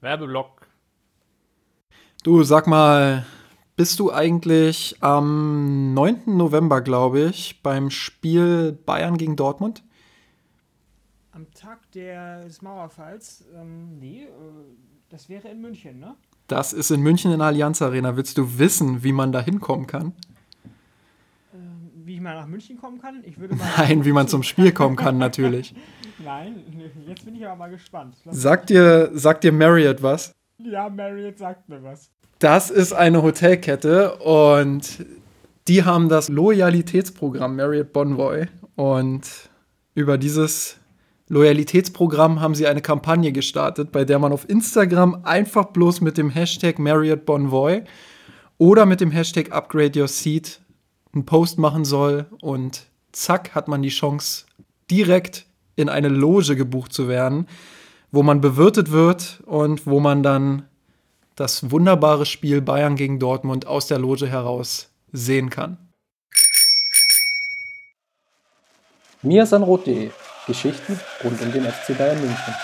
Werbeblock. Du, sag mal, bist du eigentlich am 9. November, glaube ich, beim Spiel Bayern gegen Dortmund? Am Tag des Mauerfalls? Ähm, nee, äh, das wäre in München, ne? Das ist in München in der Allianz Arena. Willst du wissen, wie man da hinkommen kann? Wie ich mal nach München kommen kann? Ich würde mal Nein, wie man zum Spiel kommen kann, natürlich. Nein, jetzt bin ich aber mal gespannt. sagt dir, sagt dir Marriott was? Ja, Marriott sagt mir was. Das ist eine Hotelkette und die haben das Loyalitätsprogramm Marriott Bonvoy und über dieses Loyalitätsprogramm haben sie eine Kampagne gestartet, bei der man auf Instagram einfach bloß mit dem Hashtag Marriott Bonvoy oder mit dem Hashtag Upgrade Your Seat einen Post machen soll und zack hat man die Chance, direkt in eine Loge gebucht zu werden, wo man bewirtet wird und wo man dann das wunderbare Spiel Bayern gegen Dortmund aus der Loge heraus sehen kann. mirsanrot.de Geschichten rund um den FC Bayern München.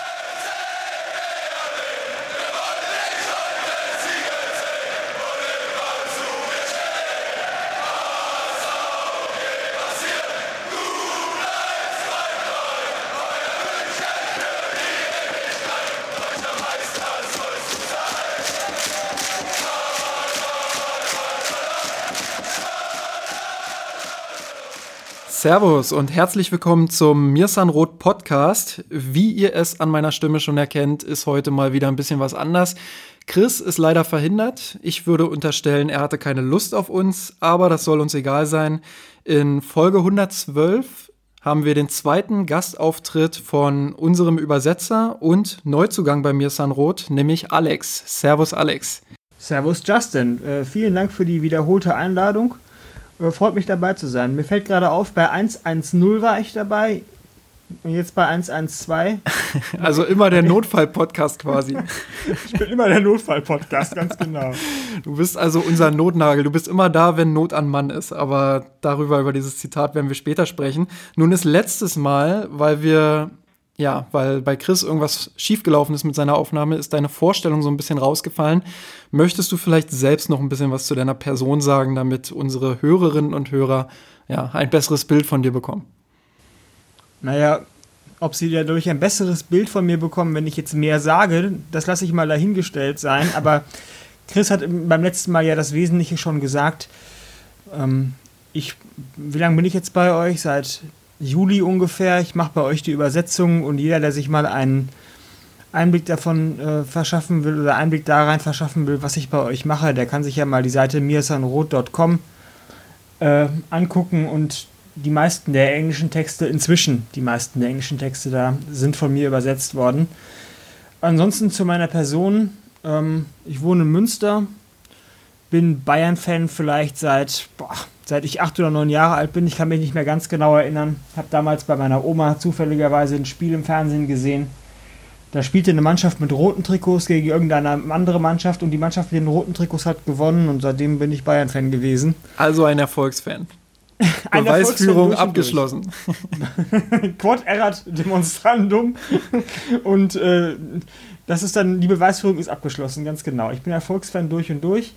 Servus und herzlich willkommen zum Mirsan Roth Podcast. Wie ihr es an meiner Stimme schon erkennt, ist heute mal wieder ein bisschen was anders. Chris ist leider verhindert. Ich würde unterstellen, er hatte keine Lust auf uns, aber das soll uns egal sein. In Folge 112 haben wir den zweiten Gastauftritt von unserem Übersetzer und Neuzugang bei Mirsan Roth, nämlich Alex. Servus Alex. Servus Justin. Äh, vielen Dank für die wiederholte Einladung. Äh, freut mich dabei zu sein. Mir fällt gerade auf, bei 110 war ich dabei und jetzt bei 112. Also immer der Notfall-Podcast quasi. ich bin immer der Notfall-Podcast, ganz genau. Du bist also unser Notnagel. Du bist immer da, wenn Not an Mann ist. Aber darüber, über dieses Zitat werden wir später sprechen. Nun ist letztes Mal, weil wir ja, weil bei Chris irgendwas schiefgelaufen ist mit seiner Aufnahme, ist deine Vorstellung so ein bisschen rausgefallen. Möchtest du vielleicht selbst noch ein bisschen was zu deiner Person sagen, damit unsere Hörerinnen und Hörer ja, ein besseres Bild von dir bekommen? Naja, ob sie dadurch ein besseres Bild von mir bekommen, wenn ich jetzt mehr sage, das lasse ich mal dahingestellt sein. Aber Chris hat beim letzten Mal ja das Wesentliche schon gesagt. Ähm, ich, wie lange bin ich jetzt bei euch? Seit Juli ungefähr. Ich mache bei euch die Übersetzung und jeder, der sich mal einen Einblick davon äh, verschaffen will oder Einblick da rein verschaffen will, was ich bei euch mache, der kann sich ja mal die Seite mirsanrot.com äh, angucken und die meisten der englischen Texte, inzwischen die meisten der englischen Texte da, sind von mir übersetzt worden. Ansonsten zu meiner Person. Ähm, ich wohne in Münster, bin Bayern-Fan vielleicht seit boah, seit ich acht oder neun Jahre alt bin. Ich kann mich nicht mehr ganz genau erinnern. Habe damals bei meiner Oma zufälligerweise ein Spiel im Fernsehen gesehen. Da spielte eine Mannschaft mit roten Trikots gegen irgendeine andere Mannschaft und die Mannschaft mit den roten Trikots hat gewonnen und seitdem bin ich Bayern-Fan gewesen. Also ein Erfolgsfan. ein Beweisführung abgeschlossen. Quod erat demonstrandum. und äh, das ist dann, die Beweisführung ist abgeschlossen, ganz genau. Ich bin Erfolgsfan durch und durch.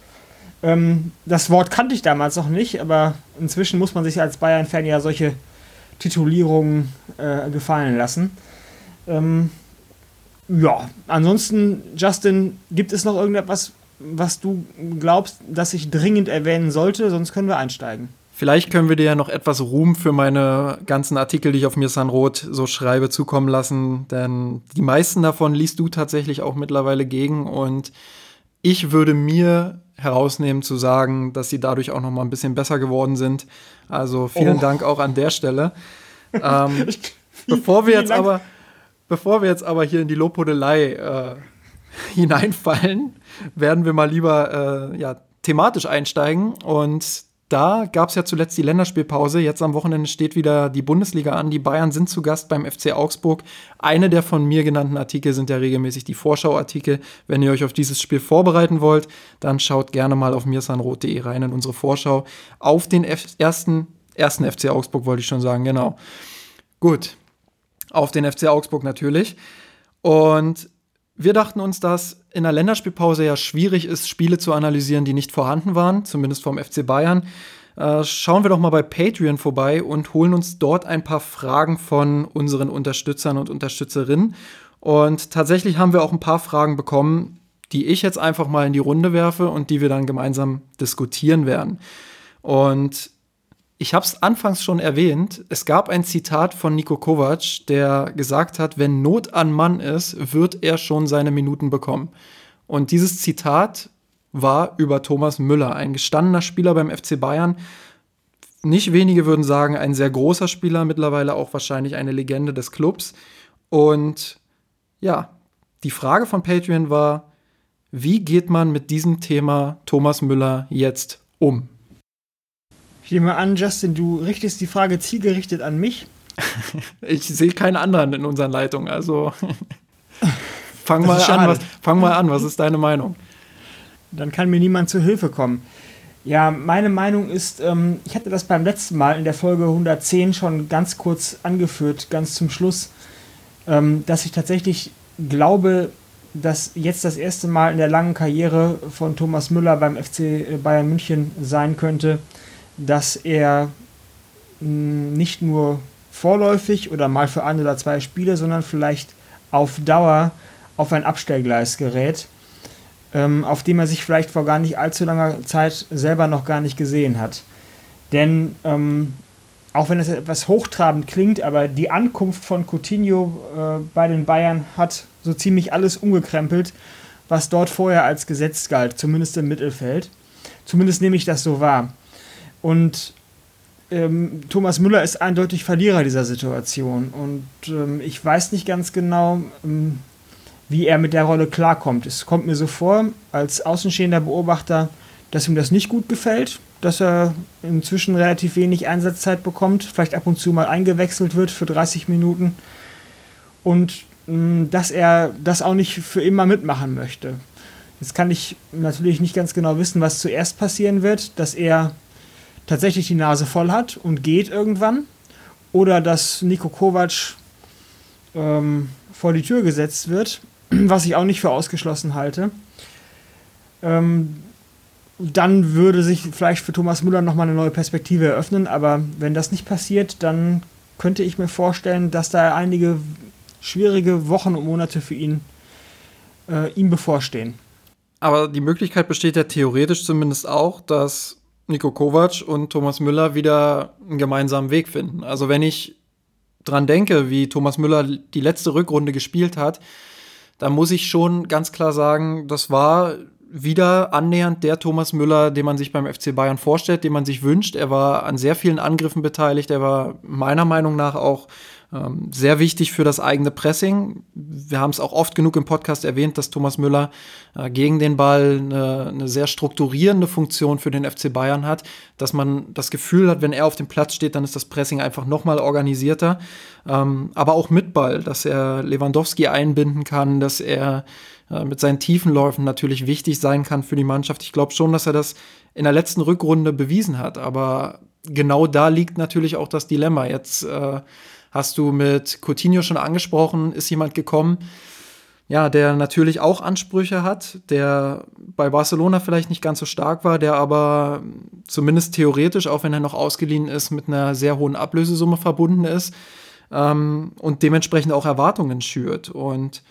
Ähm, das Wort kannte ich damals noch nicht, aber inzwischen muss man sich als Bayern-Fan ja solche Titulierungen äh, gefallen lassen. Ähm, ja, ansonsten, Justin, gibt es noch irgendetwas, was du glaubst, dass ich dringend erwähnen sollte? Sonst können wir einsteigen. Vielleicht können wir dir ja noch etwas Ruhm für meine ganzen Artikel, die ich auf mir Sanrot so schreibe, zukommen lassen, denn die meisten davon liest du tatsächlich auch mittlerweile gegen und ich würde mir herausnehmen zu sagen, dass sie dadurch auch noch mal ein bisschen besser geworden sind. Also vielen oh. Dank auch an der Stelle. Ähm, bevor wir jetzt aber, bevor wir jetzt aber hier in die Lobhudelei äh, hineinfallen, werden wir mal lieber äh, ja, thematisch einsteigen und da gab es ja zuletzt die Länderspielpause. Jetzt am Wochenende steht wieder die Bundesliga an. Die Bayern sind zu Gast beim FC Augsburg. Eine der von mir genannten Artikel sind ja regelmäßig die Vorschauartikel. Wenn ihr euch auf dieses Spiel vorbereiten wollt, dann schaut gerne mal auf mirsanrot.de rein in unsere Vorschau auf den F ersten, ersten FC Augsburg, wollte ich schon sagen, genau. Gut. Auf den FC Augsburg natürlich. Und wir dachten uns, dass in der Länderspielpause ja schwierig ist, Spiele zu analysieren, die nicht vorhanden waren, zumindest vom FC Bayern. Äh, schauen wir doch mal bei Patreon vorbei und holen uns dort ein paar Fragen von unseren Unterstützern und Unterstützerinnen. Und tatsächlich haben wir auch ein paar Fragen bekommen, die ich jetzt einfach mal in die Runde werfe und die wir dann gemeinsam diskutieren werden. Und ich habe es anfangs schon erwähnt, es gab ein Zitat von Nico Kovac, der gesagt hat, wenn Not an Mann ist, wird er schon seine Minuten bekommen. Und dieses Zitat war über Thomas Müller, ein gestandener Spieler beim FC Bayern. Nicht wenige würden sagen, ein sehr großer Spieler, mittlerweile auch wahrscheinlich eine Legende des Clubs. Und ja, die Frage von Patreon war, wie geht man mit diesem Thema Thomas Müller jetzt um? Ich nehme an, Justin, du richtest die Frage zielgerichtet an mich. ich sehe keinen anderen in unseren Leitungen, also fang mal, an, was, fang mal an, was ist deine Meinung? Dann kann mir niemand zu Hilfe kommen. Ja, meine Meinung ist, ähm, ich hatte das beim letzten Mal in der Folge 110 schon ganz kurz angeführt, ganz zum Schluss, ähm, dass ich tatsächlich glaube, dass jetzt das erste Mal in der langen Karriere von Thomas Müller beim FC Bayern München sein könnte, dass er hm, nicht nur vorläufig oder mal für ein oder zwei Spiele, sondern vielleicht auf Dauer auf ein Abstellgleis gerät, ähm, auf dem er sich vielleicht vor gar nicht allzu langer Zeit selber noch gar nicht gesehen hat. Denn ähm, auch wenn es etwas hochtrabend klingt, aber die Ankunft von Coutinho äh, bei den Bayern hat so ziemlich alles umgekrempelt, was dort vorher als Gesetz galt, zumindest im Mittelfeld. Zumindest nehme ich das so wahr. Und ähm, Thomas Müller ist eindeutig Verlierer dieser Situation. Und ähm, ich weiß nicht ganz genau, ähm, wie er mit der Rolle klarkommt. Es kommt mir so vor, als außenstehender Beobachter, dass ihm das nicht gut gefällt, dass er inzwischen relativ wenig Einsatzzeit bekommt, vielleicht ab und zu mal eingewechselt wird für 30 Minuten und ähm, dass er das auch nicht für immer mitmachen möchte. Jetzt kann ich natürlich nicht ganz genau wissen, was zuerst passieren wird, dass er tatsächlich die Nase voll hat und geht irgendwann. Oder dass Nico Kovac ähm, vor die Tür gesetzt wird, was ich auch nicht für ausgeschlossen halte. Ähm, dann würde sich vielleicht für Thomas Müller nochmal eine neue Perspektive eröffnen, aber wenn das nicht passiert, dann könnte ich mir vorstellen, dass da einige schwierige Wochen und Monate für ihn äh, ihm bevorstehen. Aber die Möglichkeit besteht ja theoretisch zumindest auch, dass Nico Kovac und Thomas Müller wieder einen gemeinsamen Weg finden. Also wenn ich dran denke, wie Thomas Müller die letzte Rückrunde gespielt hat, dann muss ich schon ganz klar sagen, das war wieder annähernd der Thomas Müller, den man sich beim FC Bayern vorstellt, den man sich wünscht. Er war an sehr vielen Angriffen beteiligt. Er war meiner Meinung nach auch ähm, sehr wichtig für das eigene Pressing. Wir haben es auch oft genug im Podcast erwähnt, dass Thomas Müller äh, gegen den Ball eine, eine, sehr strukturierende Funktion für den FC Bayern hat, dass man das Gefühl hat, wenn er auf dem Platz steht, dann ist das Pressing einfach noch mal organisierter. Ähm, aber auch mit Ball, dass er Lewandowski einbinden kann, dass er äh, mit seinen Tiefenläufen natürlich wichtig sein kann für die Mannschaft. Ich glaube schon, dass er das in der letzten Rückrunde bewiesen hat. Aber genau da liegt natürlich auch das Dilemma. Jetzt äh, Hast du mit Coutinho schon angesprochen, ist jemand gekommen, ja, der natürlich auch Ansprüche hat, der bei Barcelona vielleicht nicht ganz so stark war, der aber zumindest theoretisch, auch wenn er noch ausgeliehen ist, mit einer sehr hohen Ablösesumme verbunden ist ähm, und dementsprechend auch Erwartungen schürt. Und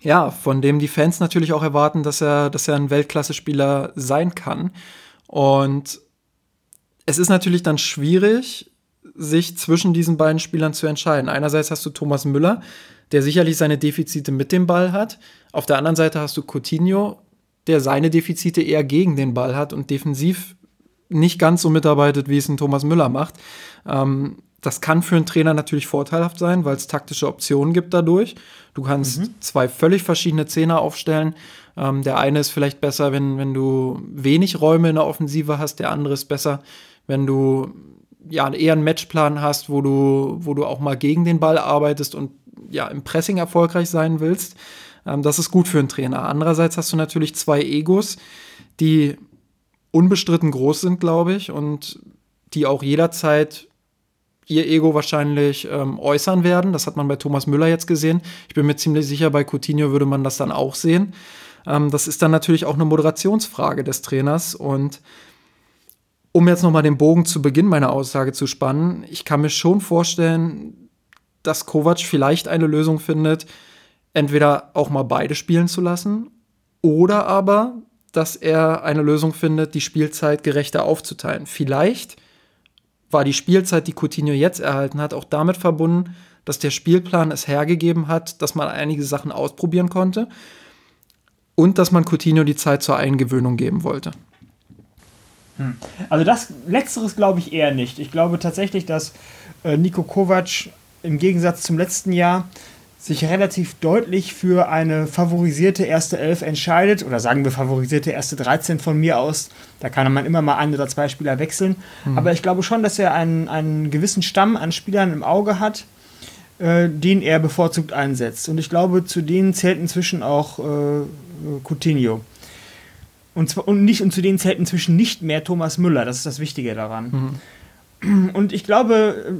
ja, von dem die Fans natürlich auch erwarten, dass er, dass er ein Weltklasse-Spieler sein kann. Und es ist natürlich dann schwierig, sich zwischen diesen beiden Spielern zu entscheiden. Einerseits hast du Thomas Müller, der sicherlich seine Defizite mit dem Ball hat. Auf der anderen Seite hast du Coutinho, der seine Defizite eher gegen den Ball hat und defensiv nicht ganz so mitarbeitet, wie es ein Thomas Müller macht. Ähm, das kann für einen Trainer natürlich vorteilhaft sein, weil es taktische Optionen gibt dadurch. Du kannst mhm. zwei völlig verschiedene Zehner aufstellen. Ähm, der eine ist vielleicht besser, wenn, wenn du wenig Räume in der Offensive hast. Der andere ist besser, wenn du ja, eher einen Matchplan hast, wo du, wo du auch mal gegen den Ball arbeitest und ja, im Pressing erfolgreich sein willst. Ähm, das ist gut für einen Trainer. Andererseits hast du natürlich zwei Egos, die unbestritten groß sind, glaube ich, und die auch jederzeit ihr Ego wahrscheinlich ähm, äußern werden. Das hat man bei Thomas Müller jetzt gesehen. Ich bin mir ziemlich sicher, bei Coutinho würde man das dann auch sehen. Ähm, das ist dann natürlich auch eine Moderationsfrage des Trainers. Und um jetzt nochmal den Bogen zu Beginn meiner Aussage zu spannen, ich kann mir schon vorstellen, dass Kovac vielleicht eine Lösung findet, entweder auch mal beide spielen zu lassen oder aber, dass er eine Lösung findet, die Spielzeit gerechter aufzuteilen. Vielleicht war die Spielzeit, die Coutinho jetzt erhalten hat, auch damit verbunden, dass der Spielplan es hergegeben hat, dass man einige Sachen ausprobieren konnte und dass man Coutinho die Zeit zur Eingewöhnung geben wollte. Hm. Also das letzteres glaube ich eher nicht. Ich glaube tatsächlich, dass äh, Nico Kovac im Gegensatz zum letzten Jahr sich relativ deutlich für eine favorisierte erste Elf entscheidet, oder sagen wir favorisierte erste 13 von mir aus, da kann man immer mal ein oder zwei Spieler wechseln, mhm. aber ich glaube schon, dass er einen, einen gewissen Stamm an Spielern im Auge hat, äh, den er bevorzugt einsetzt. Und ich glaube, zu denen zählt inzwischen auch äh, Coutinho. Und, zwar, und, nicht, und zu denen zählt inzwischen nicht mehr Thomas Müller, das ist das Wichtige daran. Mhm. Und ich glaube,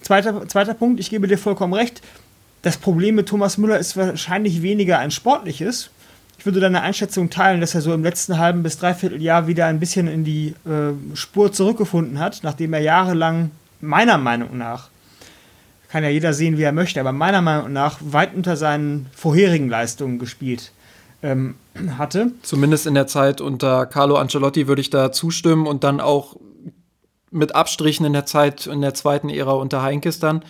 zweiter, zweiter Punkt, ich gebe dir vollkommen recht, das Problem mit Thomas Müller ist wahrscheinlich weniger ein sportliches. Ich würde deine Einschätzung teilen, dass er so im letzten halben bis dreiviertel Jahr wieder ein bisschen in die äh, Spur zurückgefunden hat, nachdem er jahrelang meiner Meinung nach kann ja jeder sehen, wie er möchte, aber meiner Meinung nach weit unter seinen vorherigen Leistungen gespielt ähm, hatte. Zumindest in der Zeit unter Carlo Ancelotti würde ich da zustimmen und dann auch mit Abstrichen in der Zeit in der zweiten Ära unter Heinkes dann.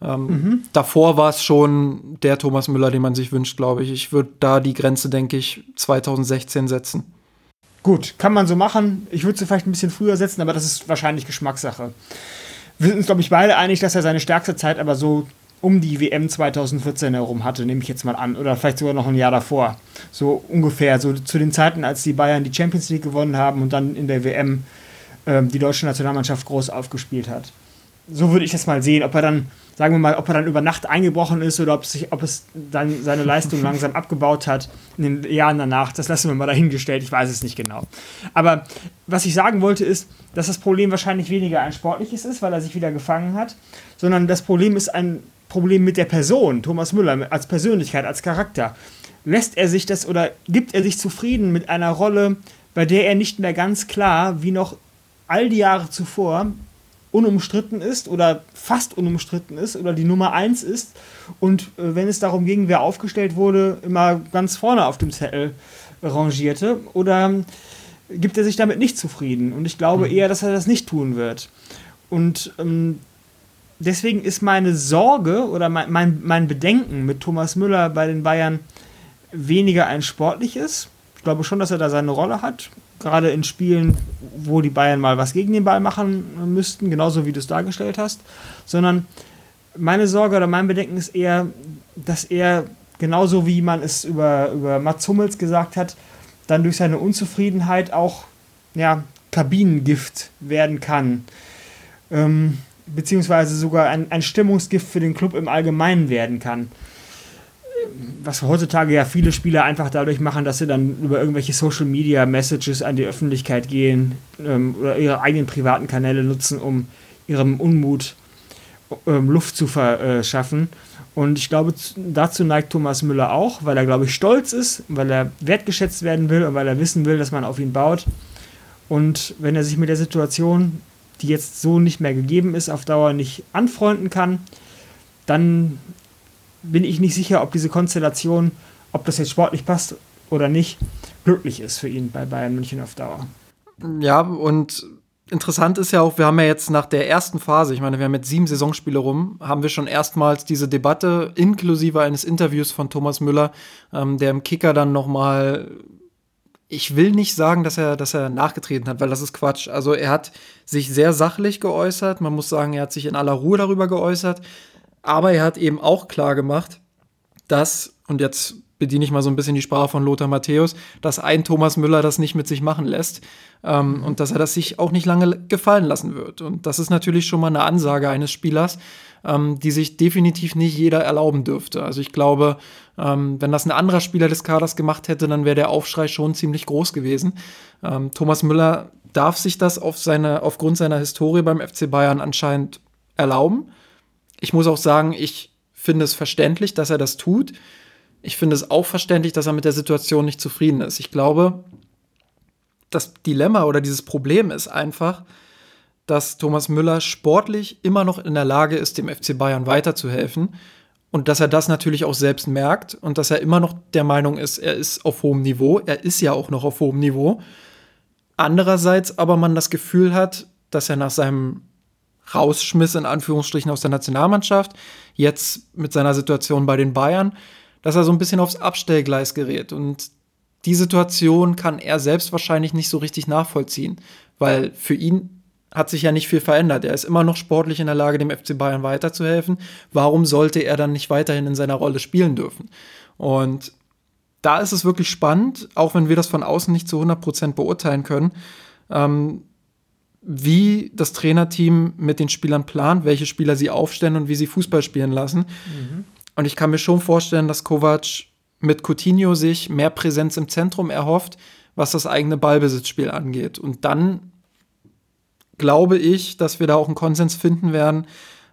Ähm, mhm. Davor war es schon der Thomas Müller, den man sich wünscht, glaube ich. Ich würde da die Grenze, denke ich, 2016 setzen. Gut, kann man so machen. Ich würde sie vielleicht ein bisschen früher setzen, aber das ist wahrscheinlich Geschmackssache. Wir sind uns, glaube ich, beide einig, dass er seine stärkste Zeit aber so um die WM 2014 herum hatte, nehme ich jetzt mal an. Oder vielleicht sogar noch ein Jahr davor. So ungefähr. So zu den Zeiten, als die Bayern die Champions League gewonnen haben und dann in der WM ähm, die deutsche Nationalmannschaft groß aufgespielt hat. So würde ich das mal sehen, ob er dann, sagen wir mal, ob er dann über Nacht eingebrochen ist oder ob, sich, ob es dann seine Leistung langsam abgebaut hat in den Jahren danach. Das lassen wir mal dahingestellt, ich weiß es nicht genau. Aber was ich sagen wollte ist, dass das Problem wahrscheinlich weniger ein sportliches ist, weil er sich wieder gefangen hat, sondern das Problem ist ein Problem mit der Person, Thomas Müller, als Persönlichkeit, als Charakter. Lässt er sich das oder gibt er sich zufrieden mit einer Rolle, bei der er nicht mehr ganz klar, wie noch all die Jahre zuvor, unumstritten ist oder fast unumstritten ist oder die Nummer eins ist und äh, wenn es darum ging, wer aufgestellt wurde, immer ganz vorne auf dem Zettel rangierte oder gibt er sich damit nicht zufrieden und ich glaube mhm. eher, dass er das nicht tun wird und ähm, deswegen ist meine Sorge oder mein, mein, mein Bedenken mit Thomas Müller bei den Bayern weniger ein sportliches. Ich glaube schon, dass er da seine Rolle hat. Gerade in Spielen, wo die Bayern mal was gegen den Ball machen müssten, genauso wie du es dargestellt hast. Sondern meine Sorge oder mein Bedenken ist eher, dass er genauso wie man es über, über Mats Hummels gesagt hat, dann durch seine Unzufriedenheit auch ja, Kabinengift werden kann. Ähm, beziehungsweise sogar ein, ein Stimmungsgift für den Club im Allgemeinen werden kann. Was heutzutage ja viele Spieler einfach dadurch machen, dass sie dann über irgendwelche Social Media Messages an die Öffentlichkeit gehen ähm, oder ihre eigenen privaten Kanäle nutzen, um ihrem Unmut ähm, Luft zu verschaffen. Und ich glaube, dazu neigt Thomas Müller auch, weil er, glaube ich, stolz ist, weil er wertgeschätzt werden will und weil er wissen will, dass man auf ihn baut. Und wenn er sich mit der Situation die jetzt so nicht mehr gegeben ist, auf Dauer nicht anfreunden kann, dann bin ich nicht sicher, ob diese Konstellation, ob das jetzt sportlich passt oder nicht, glücklich ist für ihn bei Bayern München auf Dauer. Ja, und interessant ist ja auch, wir haben ja jetzt nach der ersten Phase, ich meine, wir haben jetzt sieben Saisonspiele rum, haben wir schon erstmals diese Debatte inklusive eines Interviews von Thomas Müller, ähm, der im Kicker dann noch mal ich will nicht sagen, dass er, dass er nachgetreten hat, weil das ist Quatsch. Also er hat sich sehr sachlich geäußert. Man muss sagen, er hat sich in aller Ruhe darüber geäußert. Aber er hat eben auch klar gemacht, dass, und jetzt bediene ich mal so ein bisschen die Sprache von Lothar Matthäus, dass ein Thomas Müller das nicht mit sich machen lässt ähm, und dass er das sich auch nicht lange gefallen lassen wird. Und das ist natürlich schon mal eine Ansage eines Spielers, ähm, die sich definitiv nicht jeder erlauben dürfte. Also ich glaube, ähm, wenn das ein anderer Spieler des Kaders gemacht hätte, dann wäre der Aufschrei schon ziemlich groß gewesen. Ähm, Thomas Müller darf sich das auf seine, aufgrund seiner Historie beim FC Bayern anscheinend erlauben. Ich muss auch sagen, ich finde es verständlich, dass er das tut. Ich finde es auch verständlich, dass er mit der Situation nicht zufrieden ist. Ich glaube, das Dilemma oder dieses Problem ist einfach, dass Thomas Müller sportlich immer noch in der Lage ist, dem FC Bayern weiterzuhelfen und dass er das natürlich auch selbst merkt und dass er immer noch der Meinung ist, er ist auf hohem Niveau. Er ist ja auch noch auf hohem Niveau. Andererseits aber man das Gefühl hat, dass er nach seinem Rausschmiss in Anführungsstrichen aus der Nationalmannschaft, jetzt mit seiner Situation bei den Bayern, dass er so ein bisschen aufs Abstellgleis gerät. Und die Situation kann er selbst wahrscheinlich nicht so richtig nachvollziehen, weil für ihn hat sich ja nicht viel verändert. Er ist immer noch sportlich in der Lage, dem FC Bayern weiterzuhelfen. Warum sollte er dann nicht weiterhin in seiner Rolle spielen dürfen? Und da ist es wirklich spannend, auch wenn wir das von außen nicht zu 100% beurteilen können, ähm, wie das Trainerteam mit den Spielern plant, welche Spieler sie aufstellen und wie sie Fußball spielen lassen. Mhm. Und ich kann mir schon vorstellen, dass Kovac mit Coutinho sich mehr Präsenz im Zentrum erhofft, was das eigene Ballbesitzspiel angeht. Und dann glaube ich, dass wir da auch einen Konsens finden werden,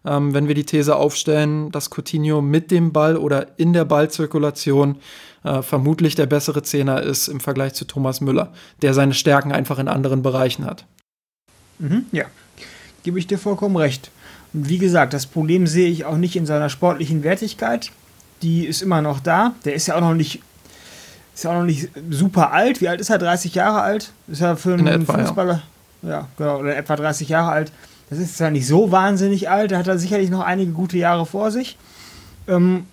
ähm, wenn wir die These aufstellen, dass Coutinho mit dem Ball oder in der Ballzirkulation äh, vermutlich der bessere Zehner ist im Vergleich zu Thomas Müller, der seine Stärken einfach in anderen Bereichen hat. Mhm, ja, gebe ich dir vollkommen recht. Und wie gesagt, das Problem sehe ich auch nicht in seiner sportlichen Wertigkeit die ist immer noch da. Der ist ja auch noch nicht, ist ja auch noch nicht super alt. Wie alt ist er? 30 Jahre alt? Ist er für einen etwa, Fußballer? Ja. Ja, genau, oder etwa 30 Jahre alt. Das ist zwar nicht so wahnsinnig alt, da hat er sicherlich noch einige gute Jahre vor sich. Ähm,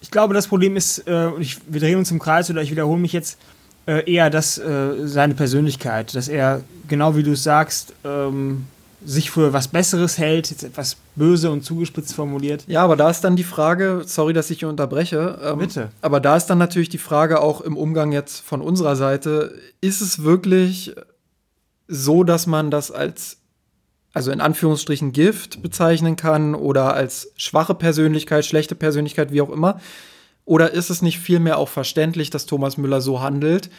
ich glaube, das Problem ist, äh, ich, wir drehen uns im Kreis oder ich wiederhole mich jetzt, äh, eher das, äh, seine Persönlichkeit, dass er, genau wie du es sagst, ähm, sich für was Besseres hält, jetzt etwas böse und zugespitzt formuliert. Ja, aber da ist dann die Frage, sorry, dass ich hier unterbreche. Ähm, Bitte. Aber da ist dann natürlich die Frage auch im Umgang jetzt von unserer Seite, ist es wirklich so, dass man das als, also in Anführungsstrichen Gift bezeichnen kann oder als schwache Persönlichkeit, schlechte Persönlichkeit, wie auch immer? Oder ist es nicht vielmehr auch verständlich, dass Thomas Müller so handelt,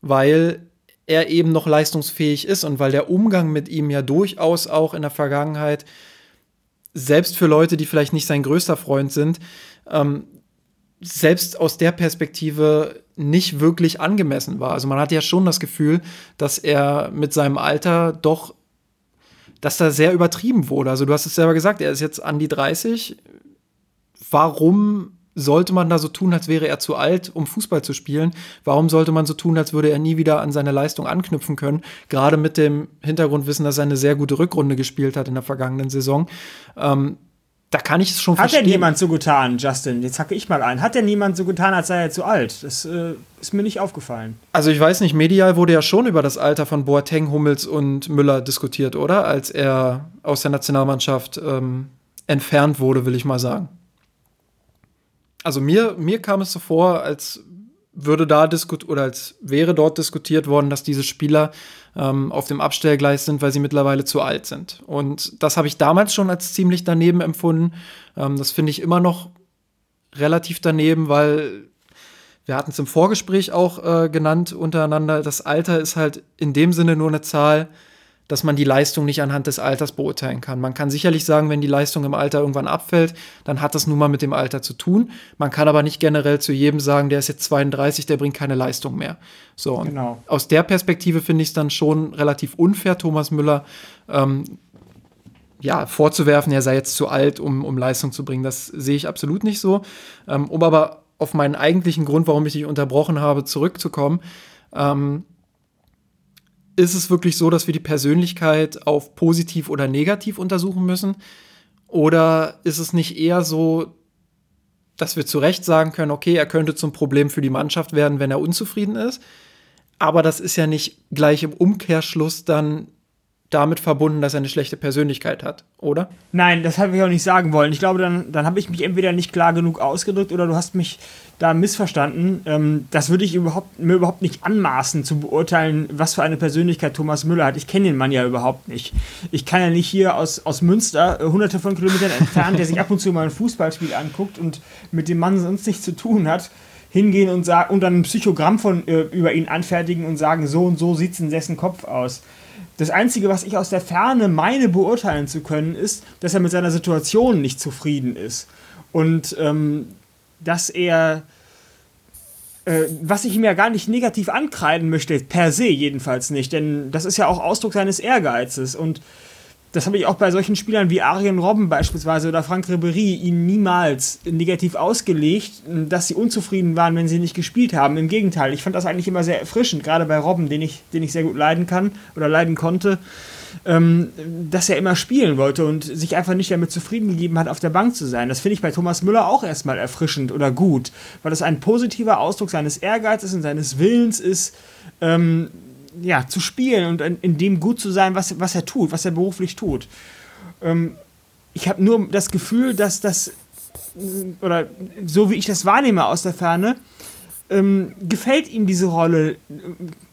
weil er eben noch leistungsfähig ist und weil der Umgang mit ihm ja durchaus auch in der Vergangenheit, selbst für Leute, die vielleicht nicht sein größter Freund sind, ähm, selbst aus der Perspektive nicht wirklich angemessen war. Also man hat ja schon das Gefühl, dass er mit seinem Alter doch, dass da sehr übertrieben wurde. Also du hast es selber gesagt, er ist jetzt an die 30. Warum sollte man da so tun, als wäre er zu alt, um Fußball zu spielen? Warum sollte man so tun, als würde er nie wieder an seine Leistung anknüpfen können? Gerade mit dem Hintergrundwissen, dass er eine sehr gute Rückrunde gespielt hat in der vergangenen Saison. Ähm, da kann ich es schon hat verstehen. Hat denn niemand so getan, Justin? Jetzt hacke ich mal ein. Hat denn niemand so getan, als sei er zu alt? Das äh, ist mir nicht aufgefallen. Also ich weiß nicht, medial wurde ja schon über das Alter von Boateng, Hummels und Müller diskutiert, oder? Als er aus der Nationalmannschaft ähm, entfernt wurde, will ich mal sagen also mir, mir kam es so vor, als würde da diskutiert oder als wäre dort diskutiert worden, dass diese Spieler ähm, auf dem Abstellgleis sind, weil sie mittlerweile zu alt sind. Und das habe ich damals schon als ziemlich daneben empfunden. Ähm, das finde ich immer noch relativ daneben, weil wir hatten es im Vorgespräch auch äh, genannt untereinander. Das Alter ist halt in dem Sinne nur eine Zahl, dass man die Leistung nicht anhand des Alters beurteilen kann. Man kann sicherlich sagen, wenn die Leistung im Alter irgendwann abfällt, dann hat das nun mal mit dem Alter zu tun. Man kann aber nicht generell zu jedem sagen, der ist jetzt 32, der bringt keine Leistung mehr. So, genau. aus der Perspektive finde ich es dann schon relativ unfair, Thomas Müller ähm, ja, vorzuwerfen, er sei jetzt zu alt, um, um Leistung zu bringen. Das sehe ich absolut nicht so. Ähm, um aber auf meinen eigentlichen Grund, warum ich dich unterbrochen habe, zurückzukommen. Ähm, ist es wirklich so, dass wir die Persönlichkeit auf positiv oder negativ untersuchen müssen? Oder ist es nicht eher so, dass wir zu Recht sagen können, okay, er könnte zum Problem für die Mannschaft werden, wenn er unzufrieden ist? Aber das ist ja nicht gleich im Umkehrschluss dann damit verbunden, dass er eine schlechte Persönlichkeit hat, oder? Nein, das habe ich auch nicht sagen wollen. Ich glaube, dann, dann habe ich mich entweder nicht klar genug ausgedrückt oder du hast mich da missverstanden. Ähm, das würde ich überhaupt, mir überhaupt nicht anmaßen zu beurteilen, was für eine Persönlichkeit Thomas Müller hat. Ich kenne den Mann ja überhaupt nicht. Ich kann ja nicht hier aus, aus Münster, äh, hunderte von Kilometern entfernt, der sich ab und zu mal ein Fußballspiel anguckt und mit dem Mann sonst nichts zu tun hat, hingehen und, sagen, und dann ein Psychogramm von, äh, über ihn anfertigen und sagen, so und so sieht es in dessen Kopf aus Das Einzige, was ich aus der Ferne meine beurteilen zu können, ist, dass er mit seiner Situation nicht zufrieden ist. Und ähm, dass er, äh, was ich ihm ja gar nicht negativ ankreiden möchte, per se jedenfalls nicht, denn das ist ja auch Ausdruck seines Ehrgeizes. Und das habe ich auch bei solchen Spielern wie Arjen Robben beispielsweise oder Frank Ribery ihnen niemals negativ ausgelegt, dass sie unzufrieden waren, wenn sie nicht gespielt haben. Im Gegenteil, ich fand das eigentlich immer sehr erfrischend, gerade bei Robben, den ich, den ich sehr gut leiden kann oder leiden konnte, ähm, dass er immer spielen wollte und sich einfach nicht damit zufrieden gegeben hat, auf der Bank zu sein. Das finde ich bei Thomas Müller auch erstmal erfrischend oder gut, weil das ein positiver Ausdruck seines Ehrgeizes und seines Willens ist, ähm, ja, zu spielen und in, in, dem gut zu sein, was, was er tut, was er beruflich tut. Ähm, ich habe nur das Gefühl, dass das, oder so wie ich das wahrnehme aus der Ferne, ähm, gefällt ihm diese Rolle?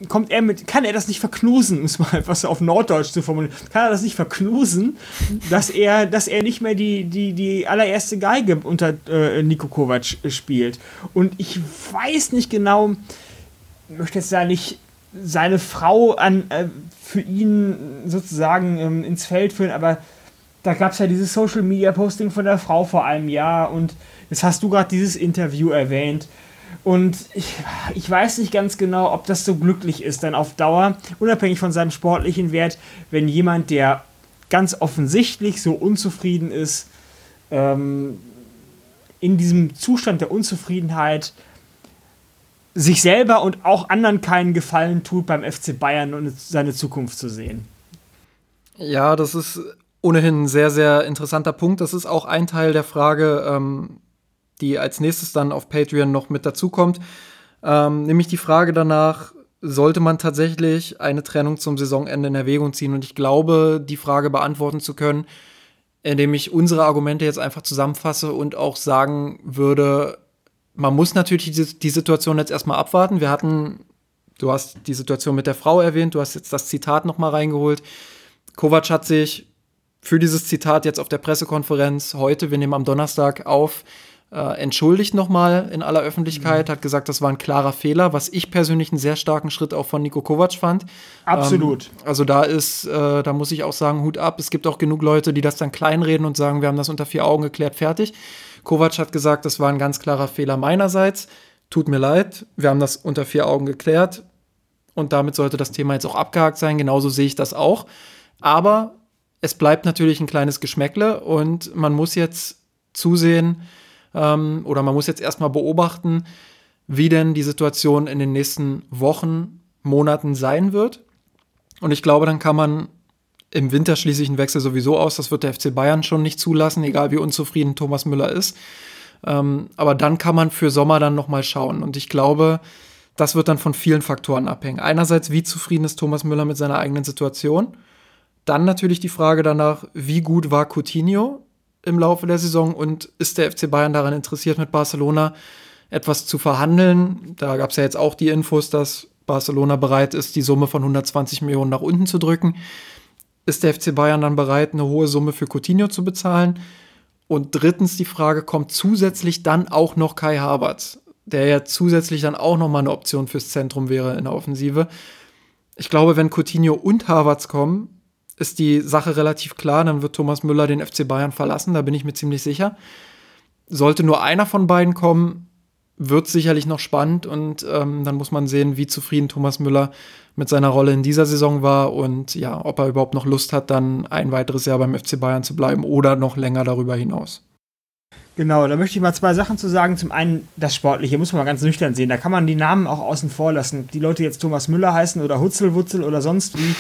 Kommt er mit, kann er das nicht verknusen, um es mal etwas auf Norddeutsch zu formulieren? Kann er das nicht verknusen, dass er, dass er nicht mehr die, die, die allererste Geige unter äh, Niko Kovac spielt? Und ich weiß nicht genau, möchte jetzt da nicht seine Frau an, äh, für ihn sozusagen ähm, ins Feld führen, aber da gab es ja dieses Social Media Posting von der Frau vor einem Jahr und jetzt hast du gerade dieses Interview erwähnt. Und ich, ich weiß nicht ganz genau, ob das so glücklich ist, dann auf Dauer, unabhängig von seinem sportlichen Wert, wenn jemand, der ganz offensichtlich so unzufrieden ist, ähm, in diesem Zustand der Unzufriedenheit sich selber und auch anderen keinen Gefallen tut, beim FC Bayern und seine Zukunft zu sehen. Ja, das ist ohnehin ein sehr, sehr interessanter Punkt. Das ist auch ein Teil der Frage, ähm, die als nächstes dann auf Patreon noch mit dazukommt. Ähm, nämlich die Frage danach, sollte man tatsächlich eine Trennung zum Saisonende in Erwägung ziehen? Und ich glaube, die Frage beantworten zu können, indem ich unsere Argumente jetzt einfach zusammenfasse und auch sagen würde, man muss natürlich die, die Situation jetzt erstmal abwarten. Wir hatten, du hast die Situation mit der Frau erwähnt, du hast jetzt das Zitat nochmal reingeholt. Kovac hat sich für dieses Zitat jetzt auf der Pressekonferenz heute, wir nehmen am Donnerstag auf, äh, entschuldigt nochmal in aller Öffentlichkeit, mhm. hat gesagt, das war ein klarer Fehler, was ich persönlich einen sehr starken Schritt auch von Nico Kovac fand. Absolut. Ähm, also da ist, äh, da muss ich auch sagen, Hut ab. Es gibt auch genug Leute, die das dann kleinreden und sagen, wir haben das unter vier Augen geklärt, fertig. Kovac hat gesagt, das war ein ganz klarer Fehler meinerseits. Tut mir leid, wir haben das unter vier Augen geklärt und damit sollte das Thema jetzt auch abgehakt sein. Genauso sehe ich das auch. Aber es bleibt natürlich ein kleines Geschmäckle und man muss jetzt zusehen ähm, oder man muss jetzt erstmal beobachten, wie denn die Situation in den nächsten Wochen, Monaten sein wird. Und ich glaube, dann kann man im Winter schließe ich einen Wechsel sowieso aus. Das wird der FC Bayern schon nicht zulassen, egal wie unzufrieden Thomas Müller ist. Ähm, aber dann kann man für Sommer dann nochmal schauen. Und ich glaube, das wird dann von vielen Faktoren abhängen. Einerseits, wie zufrieden ist Thomas Müller mit seiner eigenen Situation? Dann natürlich die Frage danach, wie gut war Coutinho im Laufe der Saison und ist der FC Bayern daran interessiert, mit Barcelona etwas zu verhandeln? Da gab es ja jetzt auch die Infos, dass Barcelona bereit ist, die Summe von 120 Millionen nach unten zu drücken ist der FC Bayern dann bereit, eine hohe Summe für Coutinho zu bezahlen? Und drittens die Frage, kommt zusätzlich dann auch noch Kai Havertz, der ja zusätzlich dann auch noch mal eine Option fürs Zentrum wäre in der Offensive. Ich glaube, wenn Coutinho und Havertz kommen, ist die Sache relativ klar, dann wird Thomas Müller den FC Bayern verlassen, da bin ich mir ziemlich sicher. Sollte nur einer von beiden kommen, wird sicherlich noch spannend und ähm, dann muss man sehen, wie zufrieden Thomas Müller mit seiner Rolle in dieser Saison war und ja, ob er überhaupt noch Lust hat, dann ein weiteres Jahr beim FC Bayern zu bleiben oder noch länger darüber hinaus. Genau, da möchte ich mal zwei Sachen zu sagen. Zum einen das Sportliche, muss man mal ganz nüchtern sehen. Da kann man die Namen auch außen vor lassen. Die Leute jetzt Thomas Müller heißen oder Hutzelwutzel oder sonst wie.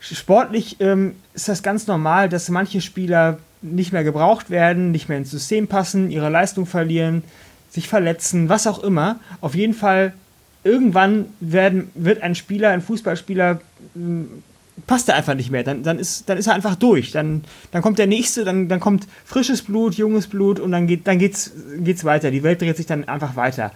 Sportlich ähm, ist das ganz normal, dass manche Spieler nicht mehr gebraucht werden, nicht mehr ins System passen, ihre Leistung verlieren, sich verletzen, was auch immer. Auf jeden Fall, irgendwann werden, wird ein Spieler, ein Fußballspieler, hm, passt er einfach nicht mehr. Dann, dann, ist, dann ist er einfach durch. Dann, dann kommt der nächste, dann, dann kommt frisches Blut, junges Blut und dann, geht, dann geht's, geht's weiter. Die Welt dreht sich dann einfach weiter.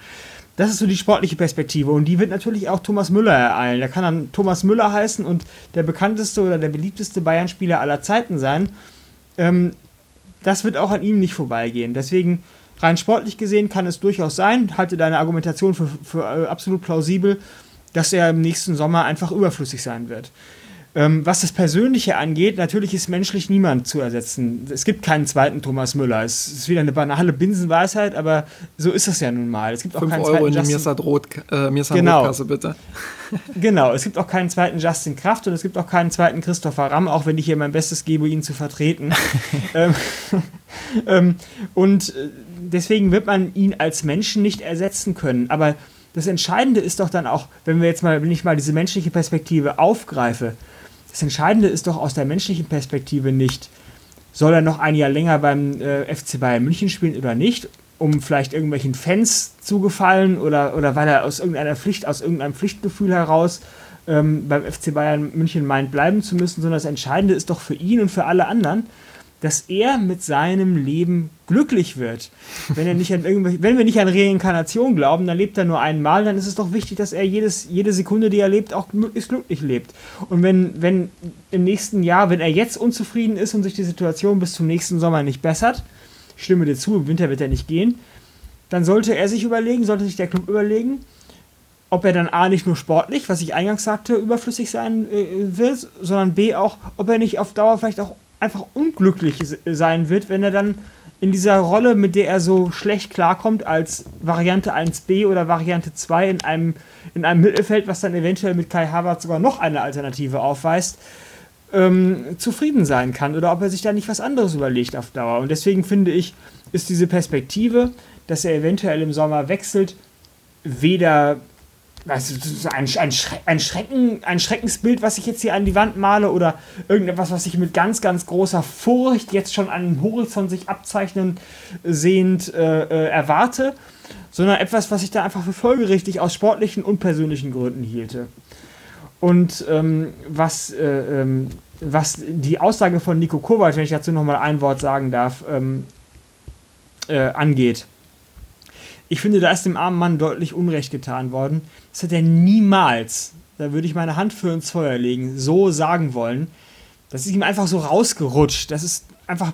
Das ist so die sportliche Perspektive und die wird natürlich auch Thomas Müller ereilen. Der kann dann Thomas Müller heißen und der bekannteste oder der beliebteste Bayern-Spieler aller Zeiten sein. Ähm, das wird auch an ihm nicht vorbeigehen. Deswegen rein sportlich gesehen kann es durchaus sein, halte deine Argumentation für, für äh, absolut plausibel, dass er im nächsten Sommer einfach überflüssig sein wird. Ähm, was das Persönliche angeht, natürlich ist menschlich niemand zu ersetzen. Es gibt keinen zweiten Thomas Müller. Es ist wieder eine banale Binsenweisheit, aber so ist es ja nun mal. Es gibt auch keinen Euro zweiten in die Justin Rot, äh, Genau. Rotkasse, bitte. Genau, es gibt auch keinen zweiten Justin Kraft und es gibt auch keinen zweiten Christopher Ramm, auch wenn ich hier mein Bestes gebe, ihn zu vertreten. ähm, ähm, und äh, deswegen wird man ihn als Menschen nicht ersetzen können. Aber das Entscheidende ist doch dann auch, wenn wir jetzt mal, wenn ich mal diese menschliche Perspektive aufgreife, das Entscheidende ist doch aus der menschlichen Perspektive nicht, soll er noch ein Jahr länger beim äh, FC Bayern München spielen oder nicht, um vielleicht irgendwelchen Fans zu gefallen oder, oder weil er aus irgendeiner Pflicht, aus irgendeinem Pflichtgefühl heraus ähm, beim FC Bayern München meint, bleiben zu müssen, sondern das Entscheidende ist doch für ihn und für alle anderen, dass er mit seinem Leben glücklich wird. Wenn, er nicht an wenn wir nicht an Reinkarnation glauben, dann lebt er nur einmal, dann ist es doch wichtig, dass er jedes, jede Sekunde, die er lebt, auch möglichst glücklich lebt. Und wenn, wenn im nächsten Jahr, wenn er jetzt unzufrieden ist und sich die Situation bis zum nächsten Sommer nicht bessert, stimme dir zu, im Winter wird er nicht gehen, dann sollte er sich überlegen, sollte sich der Club überlegen, ob er dann A nicht nur sportlich, was ich eingangs sagte, überflüssig sein äh, wird, sondern B auch, ob er nicht auf Dauer vielleicht auch einfach unglücklich se- sein wird, wenn er dann in dieser Rolle, mit der er so schlecht klarkommt, als Variante 1b oder Variante 2 in einem, in einem Mittelfeld, was dann eventuell mit Kai Havertz sogar noch eine Alternative aufweist, ähm, zufrieden sein kann oder ob er sich da nicht was anderes überlegt auf Dauer. Und deswegen finde ich, ist diese Perspektive, dass er eventuell im Sommer wechselt, weder also, ein, ein, ein, Schrecken, ein Schreckensbild, was ich jetzt hier an die Wand male oder irgendetwas, was ich mit ganz, ganz großer Furcht jetzt schon an dem Horizont sich abzeichnen sehend äh, äh, erwarte, sondern etwas, was ich da einfach für folgerichtig aus sportlichen und persönlichen Gründen hielte. Und ähm, was, äh, ähm, was die Aussage von Nico Kovac, wenn ich dazu nochmal ein Wort sagen darf, ähm, äh, angeht. Ich finde, da ist dem armen Mann deutlich Unrecht getan worden. Das hat er niemals, da würde ich meine Hand für ins Feuer legen, so sagen wollen. Das ist ihm einfach so rausgerutscht. Das ist einfach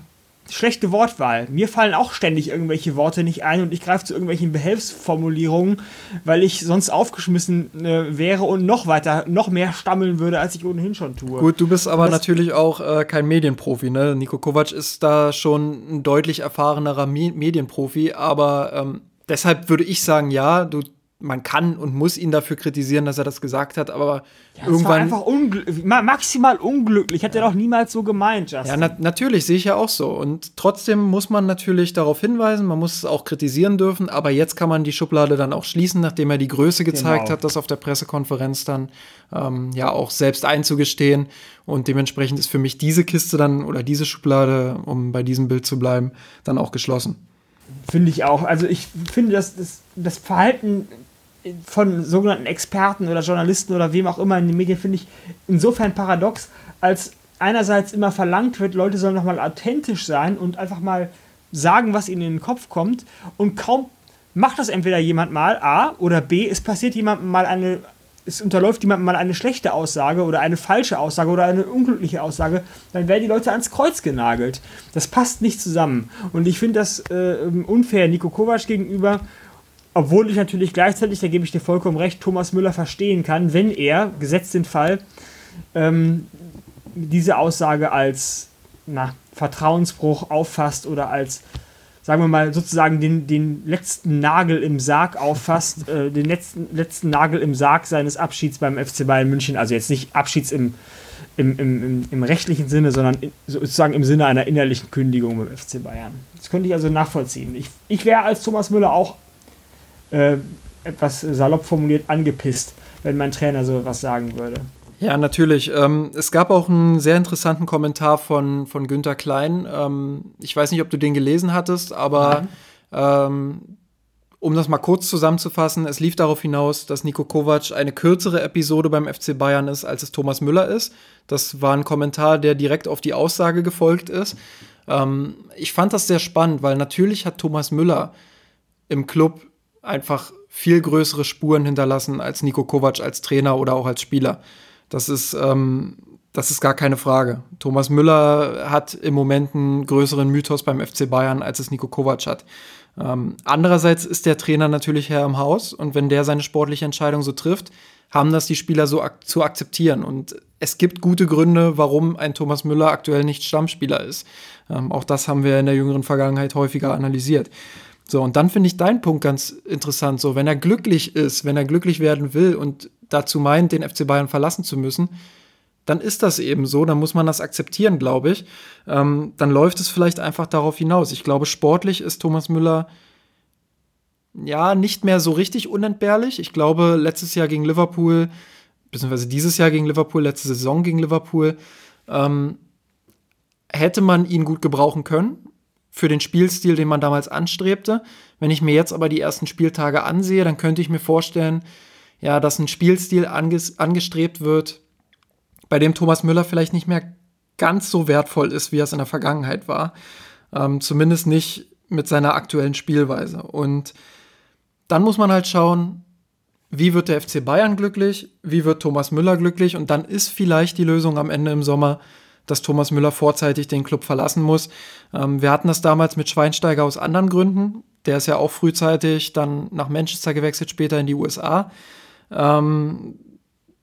schlechte Wortwahl. Mir fallen auch ständig irgendwelche Worte nicht ein und ich greife zu irgendwelchen Behelfsformulierungen, weil ich sonst aufgeschmissen äh, wäre und noch weiter, noch mehr stammeln würde, als ich ohnehin schon tue. Gut, du bist aber natürlich auch äh, kein Medienprofi, ne? Nico Kovac ist da schon ein deutlich erfahrenerer Me Medienprofi, aber ähm, deshalb würde ich sagen, ja, du, man kann und muss ihn dafür kritisieren, dass er das gesagt hat, aber Das war irgendwann. einfach ungl ma maximal unglücklich. Hat er doch niemals so gemeint, Justin. Ja, na natürlich, sehe ich ja auch so. Und trotzdem muss man natürlich darauf hinweisen, man muss es auch kritisieren dürfen, aber jetzt kann man die Schublade dann auch schließen, nachdem er die Größe gezeigt Genau. hat, das auf der Pressekonferenz dann ähm, ja auch selbst einzugestehen. Und dementsprechend ist für mich diese Kiste dann oder diese Schublade, um bei diesem Bild zu bleiben, dann auch geschlossen. Finde ich auch. Also ich finde, dass das, das Verhalten von sogenannten Experten oder Journalisten oder wem auch immer in den Medien finde ich insofern paradox, als einerseits immer verlangt wird, Leute sollen nochmal authentisch sein und einfach mal sagen, was ihnen in den Kopf kommt und kaum macht das entweder jemand mal, A, oder B, es passiert jemandem mal eine, es unterläuft jemandem mal eine schlechte Aussage oder eine falsche Aussage oder eine unglückliche Aussage, dann werden die Leute ans Kreuz genagelt. Das passt nicht zusammen. Und ich finde das äh, unfair Nico Kovac gegenüber, obwohl ich natürlich gleichzeitig, da gebe ich dir vollkommen recht, Thomas Müller verstehen kann, wenn er, gesetzt den Fall, ähm, diese Aussage als na, Vertrauensbruch auffasst oder als, sagen wir mal, sozusagen den, den letzten Nagel im Sarg auffasst, äh, den letzten, letzten Nagel im Sarg seines Abschieds beim FC Bayern München, also jetzt nicht Abschieds im, im, im, im, rechtlichen Sinne, sondern sozusagen im Sinne einer innerlichen Kündigung beim FC Bayern. Das könnte ich also nachvollziehen. Ich, ich wäre als Thomas Müller auch äh, etwas salopp formuliert angepisst, wenn mein Trainer so etwas sagen würde. Ja, natürlich. Ähm, es gab auch einen sehr interessanten Kommentar von, von Günther Klein. Ähm, ich weiß nicht, ob du den gelesen hattest, aber ähm, um das mal kurz zusammenzufassen, es lief darauf hinaus, dass Nico Kovac eine kürzere Episode beim FC Bayern ist, als es Thomas Müller ist. Das war ein Kommentar, der direkt auf die Aussage gefolgt ist. Ähm, ich fand das sehr spannend, weil natürlich hat Thomas Müller im Club einfach viel größere Spuren hinterlassen als Nico Kovac als Trainer oder auch als Spieler. Das ist, ähm, das ist gar keine Frage. Thomas Müller hat im Moment einen größeren Mythos beim FC Bayern, als es Nico Kovac hat. Ähm, andererseits ist der Trainer natürlich Herr im Haus und wenn der seine sportliche Entscheidung so trifft, haben das die Spieler so ak zu akzeptieren. Und es gibt gute Gründe, warum ein Thomas Müller aktuell nicht Stammspieler ist. Ähm, auch das haben wir in der jüngeren Vergangenheit häufiger analysiert. So, und dann finde ich deinen Punkt ganz interessant. So, wenn er glücklich ist, wenn er glücklich werden will und dazu meint, den FC Bayern verlassen zu müssen, dann ist das eben so, dann muss man das akzeptieren, glaube ich. Ähm, dann läuft es vielleicht einfach darauf hinaus. Ich glaube, sportlich ist Thomas Müller ja nicht mehr so richtig unentbehrlich. Ich glaube, letztes Jahr gegen Liverpool, beziehungsweise dieses Jahr gegen Liverpool, letzte Saison gegen Liverpool, ähm, hätte man ihn gut gebrauchen können für den Spielstil, den man damals anstrebte. Wenn ich mir jetzt aber die ersten Spieltage ansehe, dann könnte ich mir vorstellen, ja, dass ein Spielstil angestrebt wird, bei dem Thomas Müller vielleicht nicht mehr ganz so wertvoll ist, wie er es in der Vergangenheit war. Ähm, zumindest nicht mit seiner aktuellen Spielweise. Und dann muss man halt schauen, wie wird der FC Bayern glücklich, wie wird Thomas Müller glücklich und dann ist vielleicht die Lösung am Ende im Sommer, dass Thomas Müller vorzeitig den Club verlassen muss. Ähm, wir hatten das damals mit Schweinsteiger aus anderen Gründen. Der ist ja auch frühzeitig dann nach Manchester gewechselt, später in die USA. Ähm,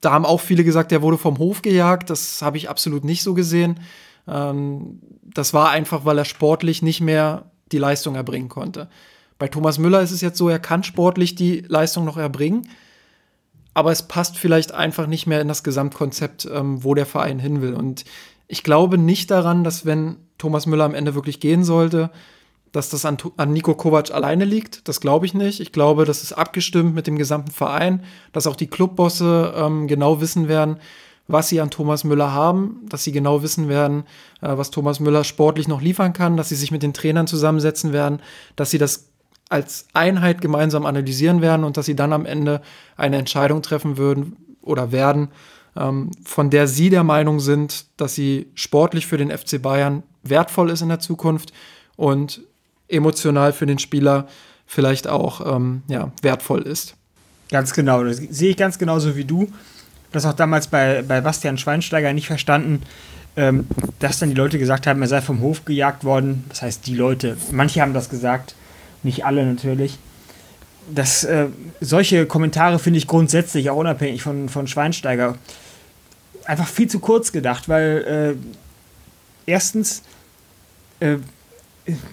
da haben auch viele gesagt, der wurde vom Hof gejagt. Das habe ich absolut nicht so gesehen. Ähm, das war einfach, weil er sportlich nicht mehr die Leistung erbringen konnte. Bei Thomas Müller ist es jetzt so, er kann sportlich die Leistung noch erbringen, aber es passt vielleicht einfach nicht mehr in das Gesamtkonzept, ähm, wo der Verein hin will. Und ich glaube nicht daran, dass wenn Thomas Müller am Ende wirklich gehen sollte, dass das an, an Nico Kovac alleine liegt. Das glaube ich nicht. Ich glaube, das ist abgestimmt mit dem gesamten Verein, dass auch die Clubbosse ähm, genau wissen werden, was sie an Thomas Müller haben, dass sie genau wissen werden, äh, was Thomas Müller sportlich noch liefern kann, dass sie sich mit den Trainern zusammensetzen werden, dass sie das als Einheit gemeinsam analysieren werden und dass sie dann am Ende eine Entscheidung treffen würden oder werden, ähm, von der sie der Meinung sind, dass sie sportlich für den FC Bayern wertvoll ist in der Zukunft und emotional für den Spieler vielleicht auch ähm, ja, wertvoll ist. Ganz genau, das sehe ich ganz genauso wie du. Das auch damals bei, bei Bastian Schweinsteiger nicht verstanden, ähm, dass dann die Leute gesagt haben, er sei vom Hof gejagt worden. Das heißt, die Leute, manche haben das gesagt, nicht alle natürlich. Das, äh, solche Kommentare finde ich grundsätzlich auch unabhängig von, von Schweinsteiger einfach viel zu kurz gedacht, weil äh, erstens äh,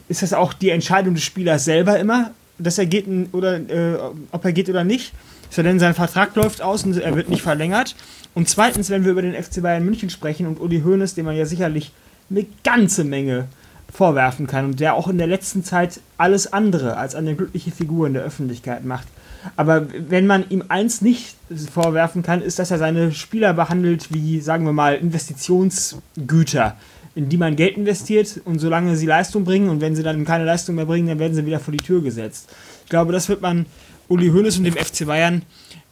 ist das auch die Entscheidung des Spielers selber immer, dass er geht oder äh, ob er geht oder nicht. So denn sein Vertrag läuft aus und er wird nicht verlängert. Und zweitens, wenn wir über den FC Bayern München sprechen und Uli Hoeneß, dem man ja sicherlich eine ganze Menge vorwerfen kann und der auch in der letzten Zeit alles andere als eine glückliche Figur in der Öffentlichkeit macht. Aber wenn man ihm eins nicht vorwerfen kann, ist, dass er seine Spieler behandelt wie, sagen wir mal, Investitionsgüter in die man Geld investiert und solange sie Leistung bringen und wenn sie dann keine Leistung mehr bringen, dann werden sie wieder vor die Tür gesetzt. Ich glaube, das wird man Uli Hoeneß und dem FC Bayern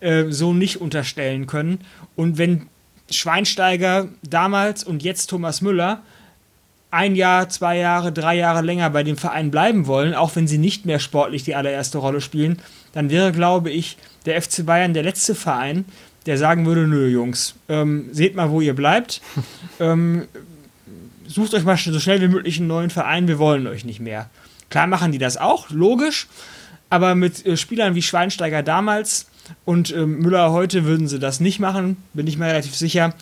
äh, so nicht unterstellen können. Und wenn Schweinsteiger damals und jetzt Thomas Müller ein Jahr, zwei Jahre, drei Jahre länger bei dem Verein bleiben wollen, auch wenn sie nicht mehr sportlich die allererste Rolle spielen, dann wäre, glaube ich, der FC Bayern der letzte Verein, der sagen würde, nö, Jungs, ähm, seht mal, wo ihr bleibt. ähm, sucht euch mal so schnell wie möglich einen neuen Verein, wir wollen euch nicht mehr. Klar machen die das auch, logisch, aber mit äh, Spielern wie Schweinsteiger damals und äh, Müller heute würden sie das nicht machen, bin ich mir relativ sicher.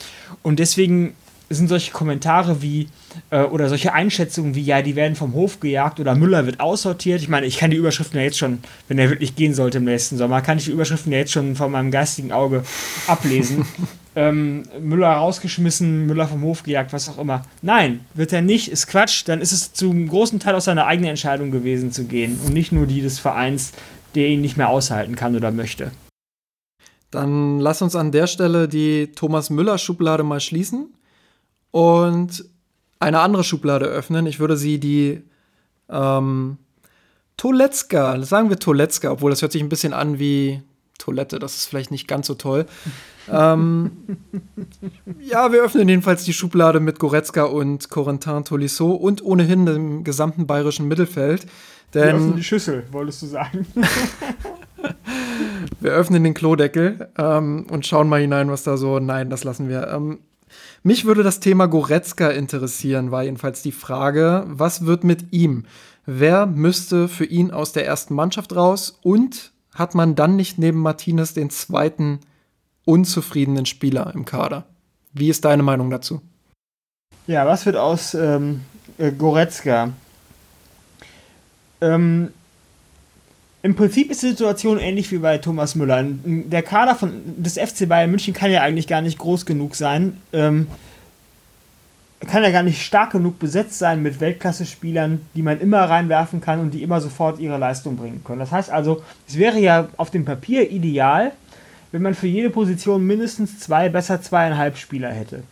Und deswegen sind solche Kommentare wie äh, oder solche Einschätzungen wie, ja, die werden vom Hof gejagt oder Müller wird aussortiert. Ich meine, ich kann die Überschriften ja jetzt schon, wenn er wirklich gehen sollte im nächsten Sommer, kann ich die Überschriften ja jetzt schon von meinem geistigen Auge ablesen. ähm, Müller rausgeschmissen, Müller vom Hof gejagt, was auch immer. Nein, wird er nicht, ist Quatsch. Dann ist es zum großen Teil auch seine eigene Entscheidung gewesen zu gehen und nicht nur die des Vereins, der ihn nicht mehr aushalten kann oder möchte. Dann lass uns an der Stelle die Thomas Müller-Schublade mal schließen und eine andere Schublade öffnen. Ich würde sie die ähm, Toletzka, sagen wir Toletzka, obwohl das hört sich ein bisschen an wie Toilette, das ist vielleicht nicht ganz so toll. ähm, ja, wir öffnen jedenfalls die Schublade mit Goretzka und Corentin Tolisso und ohnehin dem gesamten bayerischen Mittelfeld. Denn wir öffnen die Schüssel, wolltest du sagen. wir öffnen den Klodeckel ähm, und schauen mal hinein, was da so. Nein, das lassen wir. Ähm, Mich würde das Thema Goretzka interessieren, war jedenfalls die Frage, was wird mit ihm? Wer müsste für ihn aus der ersten Mannschaft raus und hat man dann nicht neben Martinez den zweiten unzufriedenen Spieler im Kader? Wie ist deine Meinung dazu? Ja, was wird aus ähm, äh, Goretzka? Ähm, Im Prinzip ist die Situation ähnlich wie bei Thomas Müller. Der Kader von, des FC Bayern München kann ja eigentlich gar nicht groß genug sein. Ähm, kann ja gar nicht stark genug besetzt sein mit Weltklasse-Spielern, die man immer reinwerfen kann und die immer sofort ihre Leistung bringen können. Das heißt also, es wäre ja auf dem Papier ideal, wenn man für jede Position mindestens zwei, besser zweieinhalb Spieler hätte.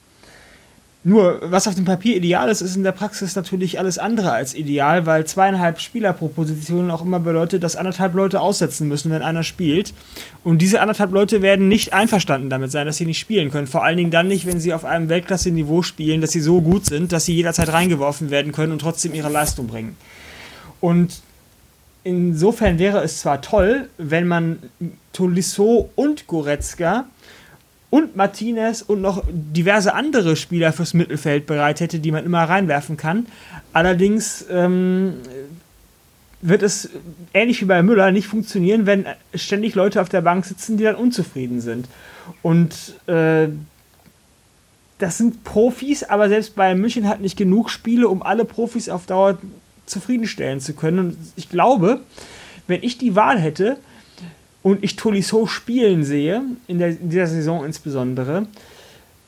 Nur, was auf dem Papier ideal ist, ist in der Praxis natürlich alles andere als ideal, weil zweieinhalb Spieler pro Position auch immer bedeutet, dass anderthalb Leute aussetzen müssen, wenn einer spielt. Und diese anderthalb Leute werden nicht einverstanden damit sein, dass sie nicht spielen können. Vor allen Dingen dann nicht, wenn sie auf einem Weltklasse-Niveau spielen, dass sie so gut sind, dass sie jederzeit reingeworfen werden können und trotzdem ihre Leistung bringen. Und insofern wäre es zwar toll, wenn man Tolisso und Goretzka und Martinez und noch diverse andere Spieler fürs Mittelfeld bereit hätte, die man immer reinwerfen kann. Allerdings ähm, wird es ähnlich wie bei Müller nicht funktionieren, wenn ständig Leute auf der Bank sitzen, die dann unzufrieden sind. Und äh, das sind Profis, aber selbst bei München hat nicht genug Spiele, um alle Profis auf Dauer zufriedenstellen zu können. Und ich glaube, wenn ich die Wahl hätte, und ich Tolisso spielen sehe, in, der, in dieser Saison insbesondere,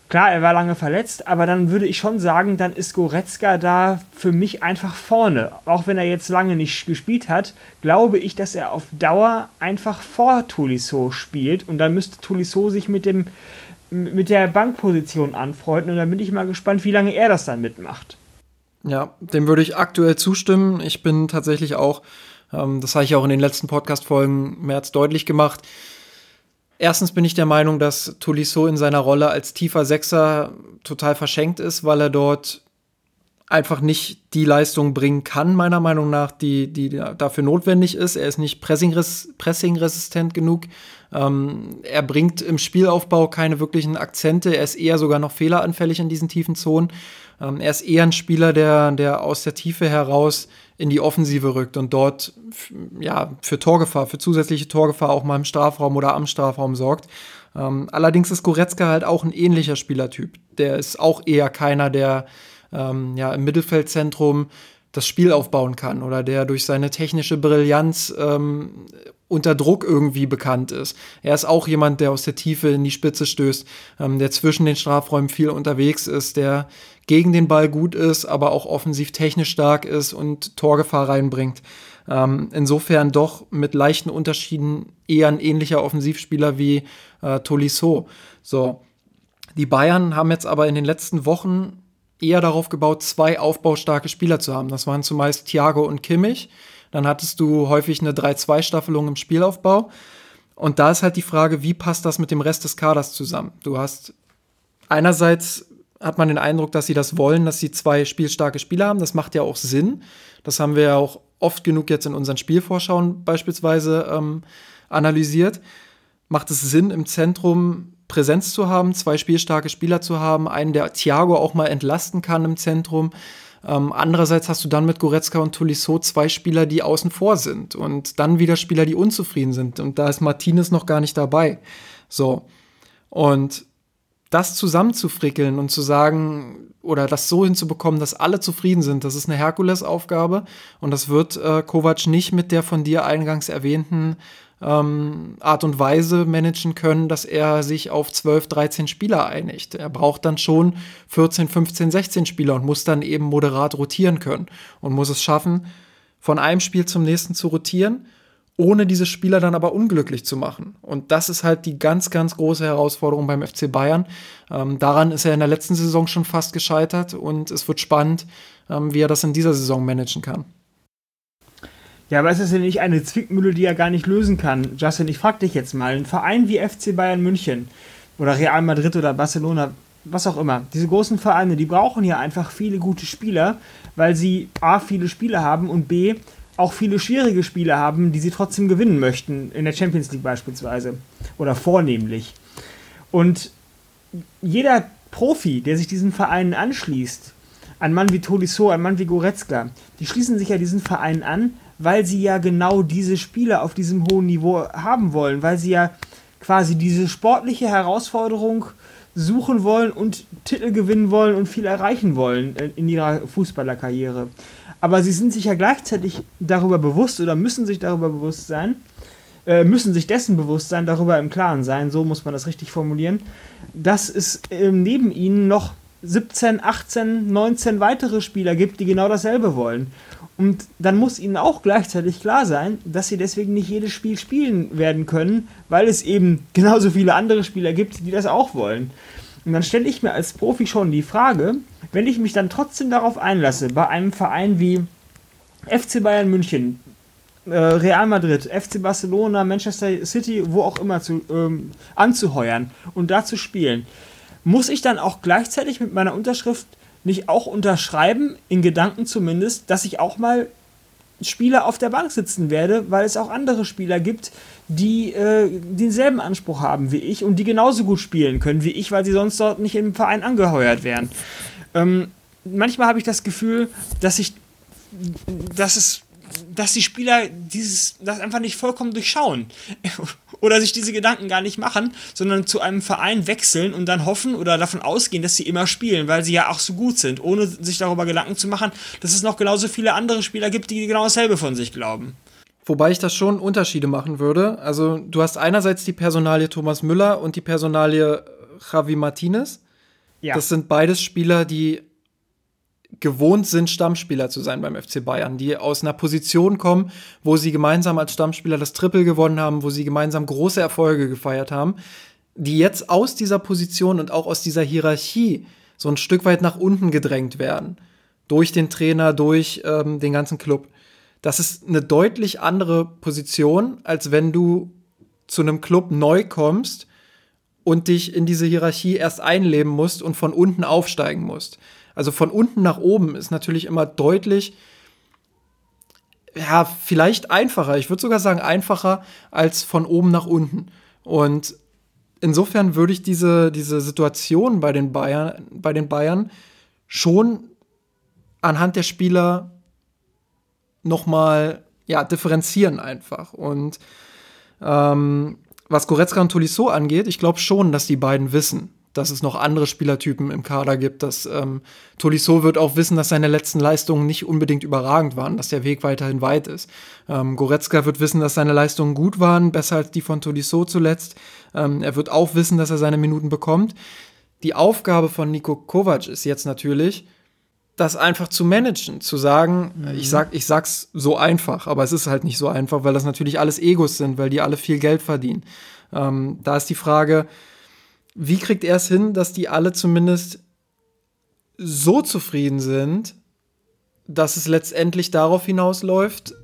klar, er war lange verletzt, aber dann würde ich schon sagen, dann ist Goretzka da für mich einfach vorne. Auch wenn er jetzt lange nicht gespielt hat, glaube ich, dass er auf Dauer einfach vor Tolisso spielt und dann müsste Tolisso sich mit dem mit der Bankposition anfreunden und dann bin ich mal gespannt, wie lange er das dann mitmacht. Ja, dem würde ich aktuell zustimmen. Ich bin tatsächlich auch ähm, das habe ich auch in den letzten Podcast-Folgen mehr als deutlich gemacht. Erstens bin ich der Meinung, dass Tolisso in seiner Rolle als tiefer Sechser total verschenkt ist, weil er dort einfach nicht die Leistung bringen kann, meiner Meinung nach, die, die dafür notwendig ist. Er ist nicht pressingresistent genug. Ähm, er bringt im Spielaufbau keine wirklichen Akzente. Er ist eher sogar noch fehleranfällig in diesen tiefen Zonen. Ähm, er ist eher ein Spieler, der, der aus der Tiefe heraus in die Offensive rückt und dort ja, für Torgefahr, für zusätzliche Torgefahr auch mal im Strafraum oder am Strafraum sorgt. Ähm, allerdings ist Goretzka halt auch ein ähnlicher Spielertyp. Der ist auch eher keiner, der ähm, ja, im Mittelfeldzentrum das Spiel aufbauen kann oder der durch seine technische Brillanz ähm, unter Druck irgendwie bekannt ist. Er ist auch jemand, der aus der Tiefe in die Spitze stößt, ähm, der zwischen den Strafräumen viel unterwegs ist, der gegen den Ball gut ist, aber auch offensiv technisch stark ist und Torgefahr reinbringt. Ähm, insofern doch mit leichten Unterschieden eher ein ähnlicher Offensivspieler wie äh, Tolisso. So. Die Bayern haben jetzt aber in den letzten Wochen eher darauf gebaut, zwei aufbaustarke Spieler zu haben. Das waren zumeist Thiago und Kimmich. Dann hattest du häufig eine 3-2-Staffelung im Spielaufbau. Und da ist halt die Frage, wie passt das mit dem Rest des Kaders zusammen? Du hast einerseits hat man den Eindruck, dass sie das wollen, dass sie zwei spielstarke Spieler haben. Das macht ja auch Sinn. Das haben wir ja auch oft genug jetzt in unseren Spielvorschauen beispielsweise ähm, analysiert. Macht es Sinn, im Zentrum Präsenz zu haben, zwei spielstarke Spieler zu haben, einen, der Thiago auch mal entlasten kann im Zentrum. Ähm, andererseits hast du dann mit Goretzka und Tolisso zwei Spieler, die außen vor sind und dann wieder Spieler, die unzufrieden sind. Und da ist Martinez noch gar nicht dabei. So. Und das zusammenzufrickeln und zu sagen, oder das so hinzubekommen, dass alle zufrieden sind, das ist eine Herkulesaufgabe. Und das wird äh, Kovac nicht mit der von dir eingangs erwähnten ähm, Art und Weise managen können, dass er sich auf 12, 13 Spieler einigt. Er braucht dann schon 14, 15, 16 Spieler und muss dann eben moderat rotieren können und muss es schaffen, von einem Spiel zum nächsten zu rotieren, ohne diese Spieler dann aber unglücklich zu machen. Und das ist halt die ganz, ganz große Herausforderung beim FC Bayern. Ähm, daran ist er in der letzten Saison schon fast gescheitert und es wird spannend, ähm, wie er das in dieser Saison managen kann. Ja, aber es ist ja nicht eine Zwickmühle, die er gar nicht lösen kann. Justin, ich frag dich jetzt mal, ein Verein wie FC Bayern München oder Real Madrid oder Barcelona, was auch immer, diese großen Vereine, die brauchen ja einfach viele gute Spieler, weil sie A, viele Spiele haben und B, auch viele schwierige Spiele haben, die sie trotzdem gewinnen möchten, in der Champions League beispielsweise oder vornehmlich. Und jeder Profi, der sich diesen Vereinen anschließt, ein Mann wie Tolisso, ein Mann wie Goretzka, die schließen sich ja diesen Vereinen an, weil sie ja genau diese Spieler auf diesem hohen Niveau haben wollen, weil sie ja quasi diese sportliche Herausforderung suchen wollen und Titel gewinnen wollen und viel erreichen wollen in ihrer Fußballerkarriere. Aber sie sind sich ja gleichzeitig darüber bewusst oder müssen sich darüber bewusst sein, äh, müssen sich dessen bewusst sein, darüber im Klaren sein, so muss man das richtig formulieren, dass es äh, neben ihnen noch 17, 18, 19 weitere Spieler gibt, die genau dasselbe wollen. Und dann muss ihnen auch gleichzeitig klar sein, dass sie deswegen nicht jedes Spiel spielen werden können, weil es eben genauso viele andere Spieler gibt, die das auch wollen. Und dann stelle ich mir als Profi schon die Frage, wenn ich mich dann trotzdem darauf einlasse, bei einem Verein wie FC Bayern München, äh, Real Madrid, FC Barcelona, Manchester City, wo auch immer zu, ähm, anzuheuern und da zu spielen, muss ich dann auch gleichzeitig mit meiner Unterschrift nicht auch unterschreiben, in Gedanken zumindest, dass ich auch mal Spieler auf der Bank sitzen werde, weil es auch andere Spieler gibt, die äh, denselben Anspruch haben wie ich und die genauso gut spielen können wie ich, weil sie sonst dort nicht im Verein angeheuert wären. Ähm, manchmal habe ich das Gefühl, dass ich, dass es dass die Spieler dieses, das einfach nicht vollkommen durchschauen oder sich diese Gedanken gar nicht machen, sondern zu einem Verein wechseln und dann hoffen oder davon ausgehen, dass sie immer spielen, weil sie ja auch so gut sind, ohne sich darüber Gedanken zu machen, dass es noch genauso viele andere Spieler gibt, die genau dasselbe von sich glauben. Wobei ich das schon Unterschiede machen würde. Also du hast einerseits die Personalie Thomas Müller und die Personalie Javi Martinez. Ja. Das sind beides Spieler, die gewohnt sind, Stammspieler zu sein beim FC Bayern, die aus einer Position kommen, wo sie gemeinsam als Stammspieler das Triple gewonnen haben, wo sie gemeinsam große Erfolge gefeiert haben, die jetzt aus dieser Position und auch aus dieser Hierarchie so ein Stück weit nach unten gedrängt werden. Durch den Trainer, durch ähm, den ganzen Club. Das ist eine deutlich andere Position, als wenn du zu einem Club neu kommst und dich in diese Hierarchie erst einleben musst und von unten aufsteigen musst. Also von unten nach oben ist natürlich immer deutlich, ja, vielleicht einfacher. Ich würde sogar sagen einfacher als von oben nach unten. Und insofern würde ich diese, diese Situation bei den Bayern, bei den Bayern schon anhand der Spieler nochmal ja, differenzieren einfach. Und ähm, was Goretzka und Tolisso angeht, ich glaube schon, dass die beiden wissen, dass es noch andere Spielertypen im Kader gibt. Dass ähm, Tolisso wird auch wissen, dass seine letzten Leistungen nicht unbedingt überragend waren, dass der Weg weiterhin weit ist. Ähm, Goretzka wird wissen, dass seine Leistungen gut waren, besser als die von Tolisso zuletzt. Ähm, er wird auch wissen, dass er seine Minuten bekommt. Die Aufgabe von Nico Kovac ist jetzt natürlich, das einfach zu managen, zu sagen, mhm. ich sag, ich sag's so einfach, aber es ist halt nicht so einfach, weil das natürlich alles Egos sind, weil die alle viel Geld verdienen. Ähm, da ist die Frage, wie kriegt er es hin, dass die alle zumindest so zufrieden sind, dass es letztendlich darauf hinausläuft,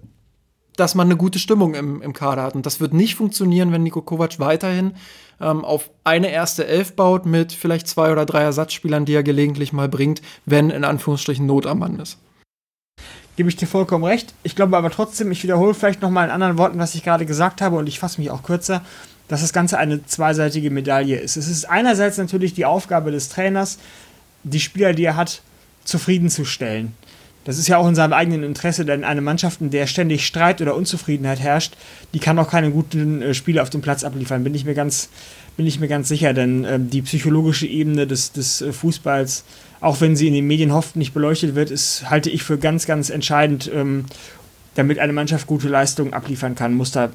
dass man eine gute Stimmung im, im Kader hat. Und das wird nicht funktionieren, wenn Niko Kovac weiterhin ähm, auf eine erste Elf baut mit vielleicht zwei oder drei Ersatzspielern, die er gelegentlich mal bringt, wenn in Anführungsstrichen Not am Mann ist. Gebe ich dir vollkommen recht. Ich glaube aber trotzdem, ich wiederhole vielleicht noch mal in anderen Worten, was ich gerade gesagt habe und ich fasse mich auch kürzer dass das Ganze eine zweiseitige Medaille ist. Es ist einerseits natürlich die Aufgabe des Trainers, die Spieler, die er hat, zufriedenzustellen. Das ist ja auch in seinem eigenen Interesse, denn eine Mannschaft, in der ständig Streit oder Unzufriedenheit herrscht, die kann auch keine guten äh, Spiele auf dem Platz abliefern, bin ich mir ganz, bin ich mir ganz sicher, denn äh, die psychologische Ebene des, des äh, Fußballs, auch wenn sie in den Medien oft nicht beleuchtet wird, ist, halte ich für ganz, ganz entscheidend, ähm, damit eine Mannschaft gute Leistungen abliefern kann, muss da,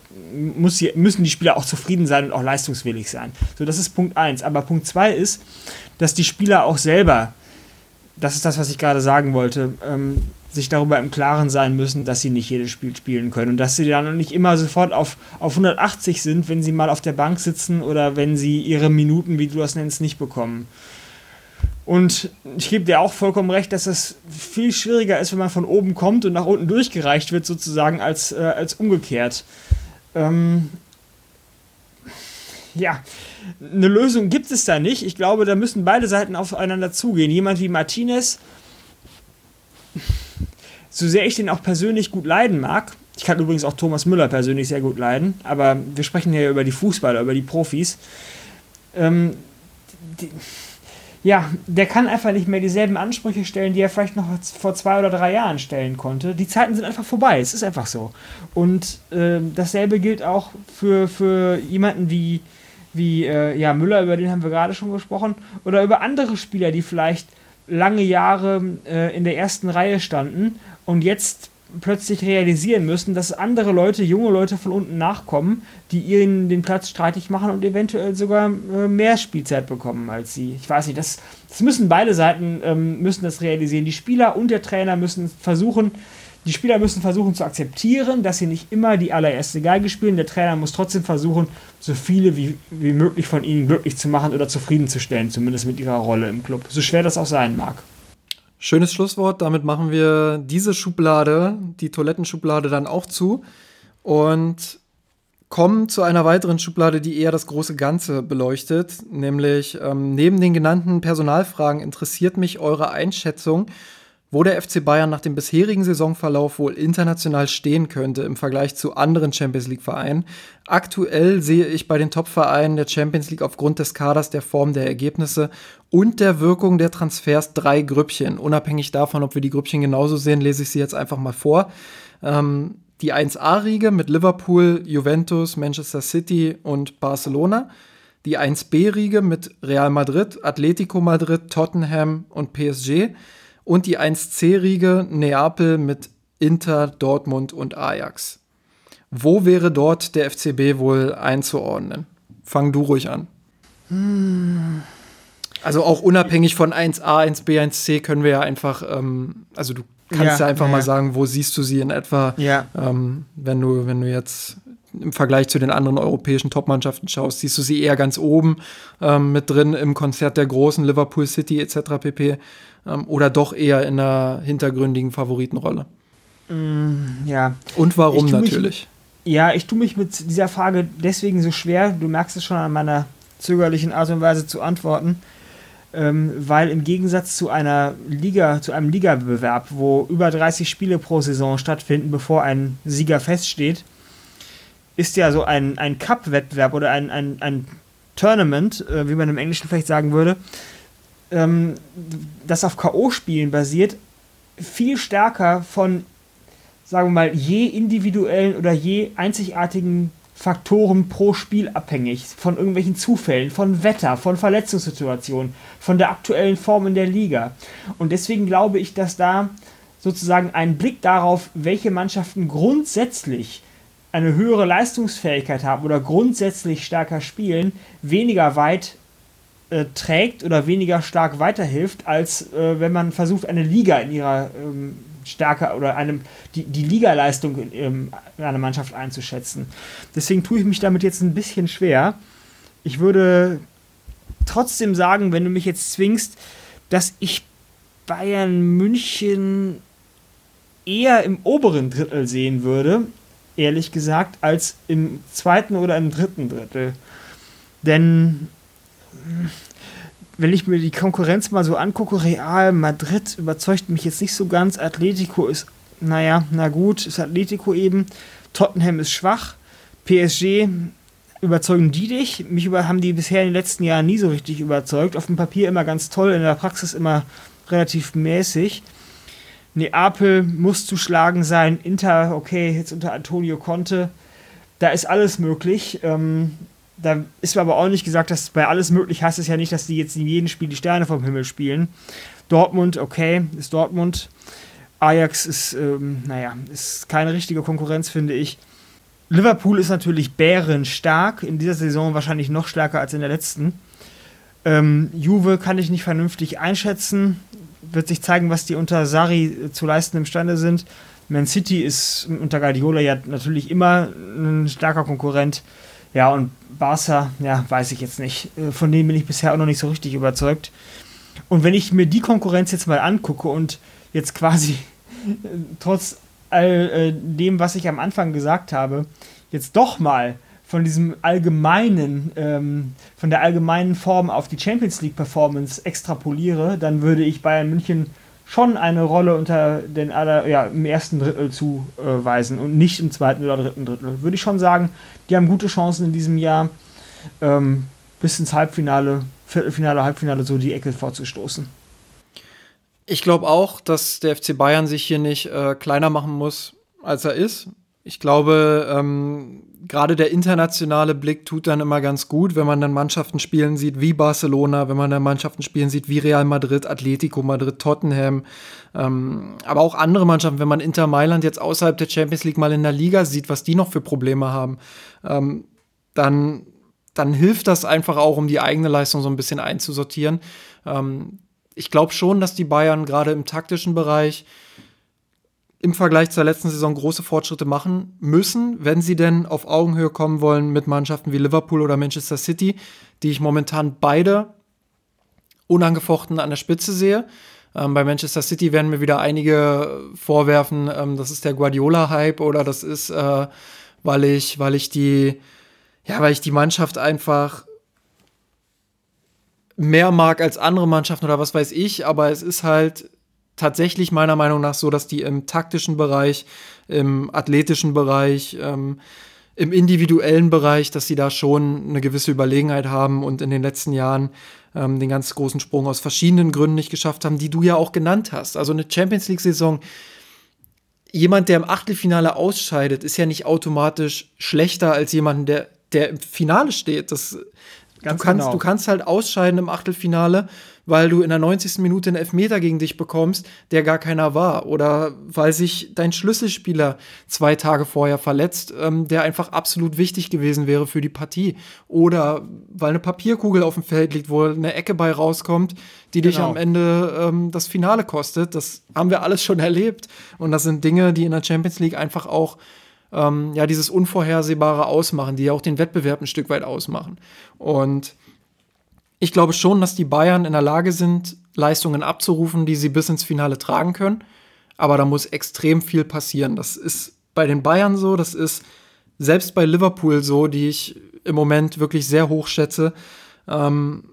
muss hier, müssen die Spieler auch zufrieden sein und auch leistungswillig sein. So, das ist Punkt 1. Aber Punkt 2 ist, dass die Spieler auch selber, das ist das, was ich gerade sagen wollte, ähm, sich darüber im Klaren sein müssen, dass sie nicht jedes Spiel spielen können und dass sie dann nicht immer sofort auf, auf 180 sind, wenn sie mal auf der Bank sitzen oder wenn sie ihre Minuten, wie du das nennst, nicht bekommen. Und ich gebe dir auch vollkommen recht, dass es viel schwieriger ist, wenn man von oben kommt und nach unten durchgereicht wird, sozusagen, als, äh, als umgekehrt. Ähm ja, eine Lösung gibt es da nicht. Ich glaube, da müssen beide Seiten aufeinander zugehen. Jemand wie Martinez, so sehr ich den auch persönlich gut leiden mag, ich kann übrigens auch Thomas Müller persönlich sehr gut leiden, aber wir sprechen ja über die Fußballer, über die Profis. Ähm, die, ja, der kann einfach nicht mehr dieselben Ansprüche stellen, die er vielleicht noch vor zwei oder drei Jahren stellen konnte. Die Zeiten sind einfach vorbei, es ist einfach so. Und äh, dasselbe gilt auch für, für jemanden wie, wie äh, ja, Müller, über den haben wir gerade schon gesprochen, oder über andere Spieler, die vielleicht lange Jahre äh, in der ersten Reihe standen und jetzt plötzlich realisieren müssen, dass andere Leute, junge Leute von unten nachkommen, die ihnen den Platz streitig machen und eventuell sogar äh, mehr Spielzeit bekommen als sie. Ich weiß nicht, das, das müssen beide Seiten ähm, müssen das realisieren. Die Spieler und der Trainer müssen versuchen, die Spieler müssen versuchen zu akzeptieren, dass sie nicht immer die allererste Geige spielen. Der Trainer muss trotzdem versuchen, so viele wie, wie möglich von ihnen glücklich zu machen oder zufriedenzustellen, zumindest mit ihrer Rolle im Club. So schwer das auch sein mag. Schönes Schlusswort. Damit machen wir diese Schublade, die Toilettenschublade, dann auch zu und kommen zu einer weiteren Schublade, die eher das große Ganze beleuchtet. Nämlich ähm, neben den genannten Personalfragen interessiert mich eure Einschätzung wo der FC Bayern nach dem bisherigen Saisonverlauf wohl international stehen könnte im Vergleich zu anderen Champions League-Vereinen. Aktuell sehe ich bei den Top-Vereinen der Champions League aufgrund des Kaders, der Form der Ergebnisse und der Wirkung der Transfers drei Grüppchen. Unabhängig davon, ob wir die Grüppchen genauso sehen, lese ich sie jetzt einfach mal vor. Ähm, die 1A-Riege mit Liverpool, Juventus, Manchester City und Barcelona. Die 1B-Riege mit Real Madrid, Atletico Madrid, Tottenham und PSG und die 1C-Riege Neapel mit Inter, Dortmund und Ajax. Wo wäre dort der FCB wohl einzuordnen? Fang du ruhig an. Hm. Also auch unabhängig von 1a, 1b, 1c können wir ja einfach, ähm, also du kannst ja, ja einfach ja. mal sagen, wo siehst du sie in etwa, ja. ähm, wenn du, wenn du jetzt im Vergleich zu den anderen europäischen Topmannschaften schaust, siehst du sie eher ganz oben ähm, mit drin im Konzert der großen Liverpool City etc. pp ähm, oder doch eher in einer hintergründigen Favoritenrolle? Mm, ja. Und warum natürlich? Mich, ja, ich tue mich mit dieser Frage deswegen so schwer, du merkst es schon an meiner zögerlichen Art und Weise zu antworten, ähm, weil im Gegensatz zu einer Liga, zu einem Ligabewerb, wo über 30 Spiele pro Saison stattfinden, bevor ein Sieger feststeht, ist ja so ein, ein Cup-Wettbewerb oder ein, ein, ein Tournament, äh, wie man im Englischen vielleicht sagen würde, ähm, das auf K.O.-Spielen basiert, viel stärker von, sagen wir mal, je individuellen oder je einzigartigen Faktoren pro Spiel abhängig. Von irgendwelchen Zufällen, von Wetter, von Verletzungssituationen, von der aktuellen Form in der Liga. Und deswegen glaube ich, dass da sozusagen ein Blick darauf, welche Mannschaften grundsätzlich eine höhere Leistungsfähigkeit haben oder grundsätzlich stärker spielen, weniger weit äh, trägt oder weniger stark weiterhilft, als äh, wenn man versucht, eine Liga in ihrer ähm, Stärke oder einem, die, die Ligaleistung in, in einer Mannschaft einzuschätzen. Deswegen tue ich mich damit jetzt ein bisschen schwer. Ich würde trotzdem sagen, wenn du mich jetzt zwingst, dass ich Bayern München eher im oberen Drittel sehen würde, ehrlich gesagt, als im zweiten oder im dritten Drittel. Denn wenn ich mir die Konkurrenz mal so angucke, Real Madrid überzeugt mich jetzt nicht so ganz. Atletico ist, naja, na gut, ist Atletico eben. Tottenham ist schwach. PSG überzeugen die dich? Mich über, haben die bisher in den letzten Jahren nie so richtig überzeugt. Auf dem Papier immer ganz toll, in der Praxis immer relativ mäßig. Neapel muss zu schlagen sein. Inter, okay, jetzt unter Antonio Conte. Da ist alles möglich. Ähm, da ist aber auch nicht gesagt, dass bei alles möglich heißt es ja nicht, dass die jetzt in jedem Spiel die Sterne vom Himmel spielen. Dortmund, okay, ist Dortmund. Ajax ist, ähm, naja, ist keine richtige Konkurrenz, finde ich. Liverpool ist natürlich bärenstark, in dieser Saison wahrscheinlich noch stärker als in der letzten. Ähm, Juve kann ich nicht vernünftig einschätzen. Wird sich zeigen, was die unter Sari zu leisten imstande sind. Man City ist unter Guardiola ja natürlich immer ein starker Konkurrent. Ja, und Barca, ja, weiß ich jetzt nicht. Äh, von denen bin ich bisher auch noch nicht so richtig überzeugt. Und wenn ich mir die Konkurrenz jetzt mal angucke und jetzt quasi äh, trotz all äh, dem, was ich am Anfang gesagt habe, jetzt doch mal von diesem allgemeinen, ähm, von der allgemeinen Form auf die Champions League Performance extrapoliere, dann würde ich Bayern München schon eine Rolle unter den aller, ja, im ersten Drittel zuweisen und nicht im zweiten oder dritten Drittel. Würde ich schon sagen, die haben gute Chancen in diesem Jahr ähm, bis ins Halbfinale Viertelfinale, Halbfinale so die Ecke vorzustoßen. Ich glaube auch, dass der FC Bayern sich hier nicht äh, kleiner machen muss, als er ist. Ich glaube, ähm, gerade der internationale Blick tut dann immer ganz gut, wenn man dann Mannschaften spielen sieht wie Barcelona, wenn man dann Mannschaften spielen sieht wie Real Madrid, Atletico Madrid, Tottenham, ähm, aber auch andere Mannschaften, wenn man Inter Mailand jetzt außerhalb der Champions League mal in der Liga sieht, was die noch für Probleme haben, ähm, dann, dann hilft das einfach auch, um die eigene Leistung so ein bisschen einzusortieren. Ähm, ich glaube schon, dass die Bayern gerade im taktischen Bereich im Vergleich zur letzten Saison große Fortschritte machen müssen, wenn sie denn auf Augenhöhe kommen wollen mit Mannschaften wie Liverpool oder Manchester City, die ich momentan beide unangefochten an der Spitze sehe. Ähm, bei Manchester City werden mir wieder einige vorwerfen, ähm, das ist der Guardiola-Hype oder das ist, äh, weil ich, weil ich die, ja, weil ich die Mannschaft einfach mehr mag als andere Mannschaften oder was weiß ich, aber es ist halt tatsächlich meiner Meinung nach so, dass die im taktischen Bereich, im athletischen Bereich, ähm, im individuellen Bereich, dass sie da schon eine gewisse Überlegenheit haben und in den letzten Jahren ähm, den ganz großen Sprung aus verschiedenen Gründen nicht geschafft haben, die du ja auch genannt hast. Also eine Champions League-Saison, jemand, der im Achtelfinale ausscheidet, ist ja nicht automatisch schlechter als jemand, der, der im Finale steht. Das, Ganz du, kannst, genau. du kannst halt ausscheiden im Achtelfinale, weil du in der 90. Minute einen Elfmeter gegen dich bekommst, der gar keiner war. Oder weil sich dein Schlüsselspieler zwei Tage vorher verletzt, ähm, der einfach absolut wichtig gewesen wäre für die Partie. Oder weil eine Papierkugel auf dem Feld liegt, wo eine Ecke bei rauskommt, die genau. dich am Ende ähm, das Finale kostet. Das haben wir alles schon erlebt. Und das sind Dinge, die in der Champions League einfach auch ähm, ja, dieses Unvorhersehbare ausmachen, die ja auch den Wettbewerb ein Stück weit ausmachen. Und ich glaube schon, dass die Bayern in der Lage sind, Leistungen abzurufen, die sie bis ins Finale tragen können. Aber da muss extrem viel passieren. Das ist bei den Bayern so, das ist selbst bei Liverpool so, die ich im Moment wirklich sehr hoch schätze. Ähm,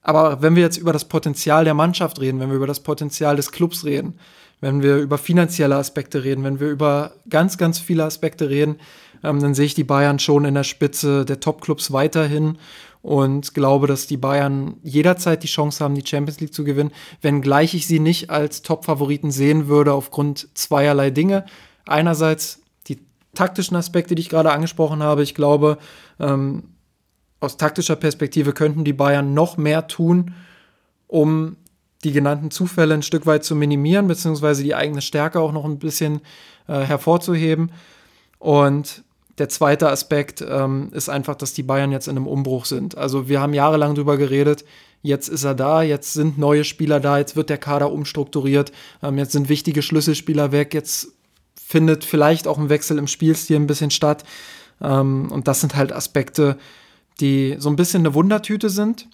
aber wenn wir jetzt über das Potenzial der Mannschaft reden, wenn wir über das Potenzial des Clubs reden, wenn wir über finanzielle Aspekte reden, wenn wir über ganz, ganz viele Aspekte reden, ähm, dann sehe ich die Bayern schon in der Spitze der Top-Clubs weiterhin und glaube, dass die Bayern jederzeit die Chance haben, die Champions League zu gewinnen, wenngleich ich sie nicht als Top-Favoriten sehen würde aufgrund zweierlei Dinge. Einerseits die taktischen Aspekte, die ich gerade angesprochen habe. Ich glaube, ähm, aus taktischer Perspektive könnten die Bayern noch mehr tun, um die genannten Zufälle ein Stück weit zu minimieren, beziehungsweise die eigene Stärke auch noch ein bisschen äh, hervorzuheben. Und der zweite Aspekt ähm, ist einfach, dass die Bayern jetzt in einem Umbruch sind. Also wir haben jahrelang darüber geredet, jetzt ist er da, jetzt sind neue Spieler da, jetzt wird der Kader umstrukturiert, ähm, jetzt sind wichtige Schlüsselspieler weg, jetzt findet vielleicht auch ein Wechsel im Spielstil ein bisschen statt. Ähm, und das sind halt Aspekte, die so ein bisschen eine Wundertüte sind.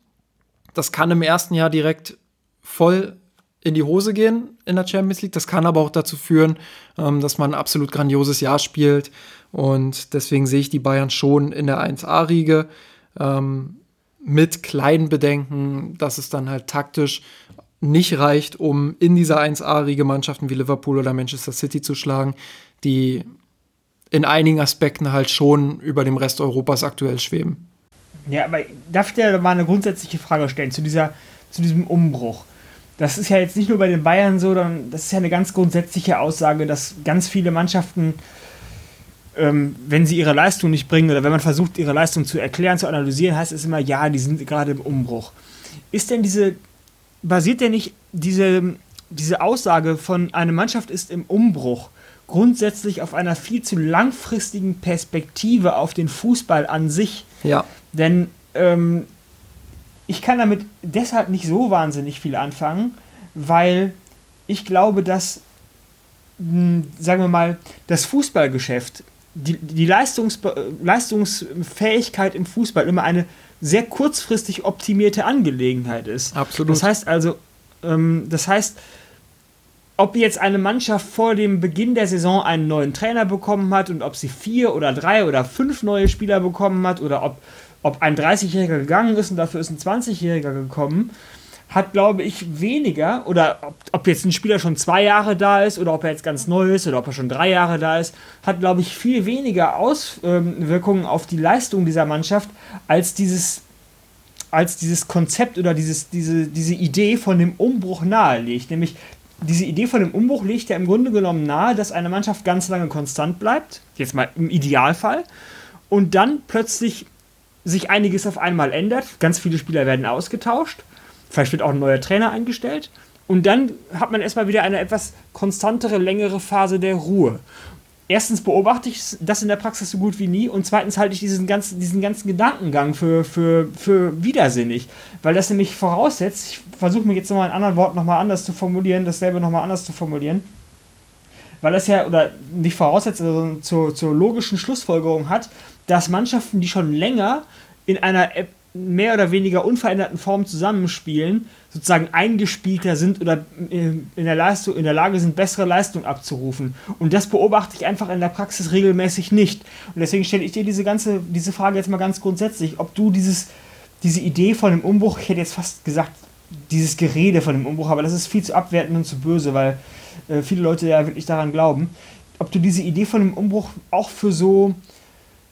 Das kann im ersten Jahr direkt voll in die Hose gehen in der Champions League. Das kann aber auch dazu führen, ähm, dass man ein absolut grandioses Jahr spielt. Und deswegen sehe ich die Bayern schon in der 1A-Riege ähm, mit kleinen Bedenken, dass es dann halt taktisch nicht reicht, um in dieser 1A-Riege Mannschaften wie Liverpool oder Manchester City zu schlagen, die in einigen Aspekten halt schon über dem Rest Europas aktuell schweben. Ja, aber darf ich dir mal eine grundsätzliche Frage stellen zu, dieser, zu diesem Umbruch? Das ist ja jetzt nicht nur bei den Bayern so, sondern das ist ja eine ganz grundsätzliche Aussage, dass ganz viele Mannschaften, ähm, wenn sie ihre Leistung nicht bringen oder wenn man versucht, ihre Leistung zu erklären, zu analysieren, heißt es immer, ja, die sind gerade im Umbruch. Ist denn diese, basiert denn nicht diese, diese Aussage von eine Mannschaft ist im Umbruch grundsätzlich auf einer viel zu langfristigen Perspektive auf den Fußball an sich? Ja. Denn ähm, ich kann damit deshalb nicht so wahnsinnig viel anfangen, weil ich glaube, dass, hm, sagen wir mal, das Fußballgeschäft, die, die Leistungs Leistungsfähigkeit im Fußball immer eine sehr kurzfristig optimierte Angelegenheit ist. Absolut. Das heißt also, ähm, das heißt, ob jetzt eine Mannschaft vor dem Beginn der Saison einen neuen Trainer bekommen hat und ob sie vier oder drei oder fünf neue Spieler bekommen hat oder ob ob ein 30-Jähriger gegangen ist und dafür ist ein 20-Jähriger gekommen, hat, glaube ich, weniger, oder ob, ob, jetzt ein Spieler schon zwei Jahre da ist oder ob er jetzt ganz neu ist oder ob er schon drei Jahre da ist, hat, glaube ich, viel weniger Auswirkungen auf die Leistung dieser Mannschaft als dieses als dieses Konzept oder dieses, diese, diese Idee von dem Umbruch nahelegt. Nämlich diese Idee von dem Umbruch legt ja im Grunde genommen nahe, dass eine Mannschaft ganz lange konstant bleibt, jetzt mal im Idealfall, und dann plötzlich sich einiges auf einmal ändert. Ganz viele Spieler werden ausgetauscht, vielleicht wird auch ein neuer Trainer eingestellt. Und dann hat man erstmal wieder eine etwas konstantere, längere Phase der Ruhe erstens beobachte ich das in der Praxis so gut wie nie und zweitens halte ich diesen ganzen, diesen ganzen Gedankengang für, für, für widersinnig, weil das nämlich voraussetzt, ich versuche mir jetzt nochmal in anderen Worten nochmal anders zu formulieren, dasselbe nochmal anders zu formulieren, weil das ja, oder nicht voraussetzt, sondern zur, zur logischen Schlussfolgerung hat, dass Mannschaften, die schon länger in einer mehr oder weniger unveränderten Form zusammenspielen, sozusagen eingespielter sind oder äh, in der, Leistung, in der Lage sind, bessere Leistung abzurufen. Und das beobachte ich einfach in der Praxis regelmäßig nicht. Und deswegen stelle ich dir diese ganze, diese Frage jetzt mal ganz grundsätzlich, ob du dieses, diese Idee von dem Umbruch, ich hätte jetzt fast gesagt, dieses Gerede von dem Umbruch, aber das ist viel zu abwertend und zu böse, weil äh, viele Leute ja wirklich daran glauben, ob du diese Idee von dem Umbruch auch für so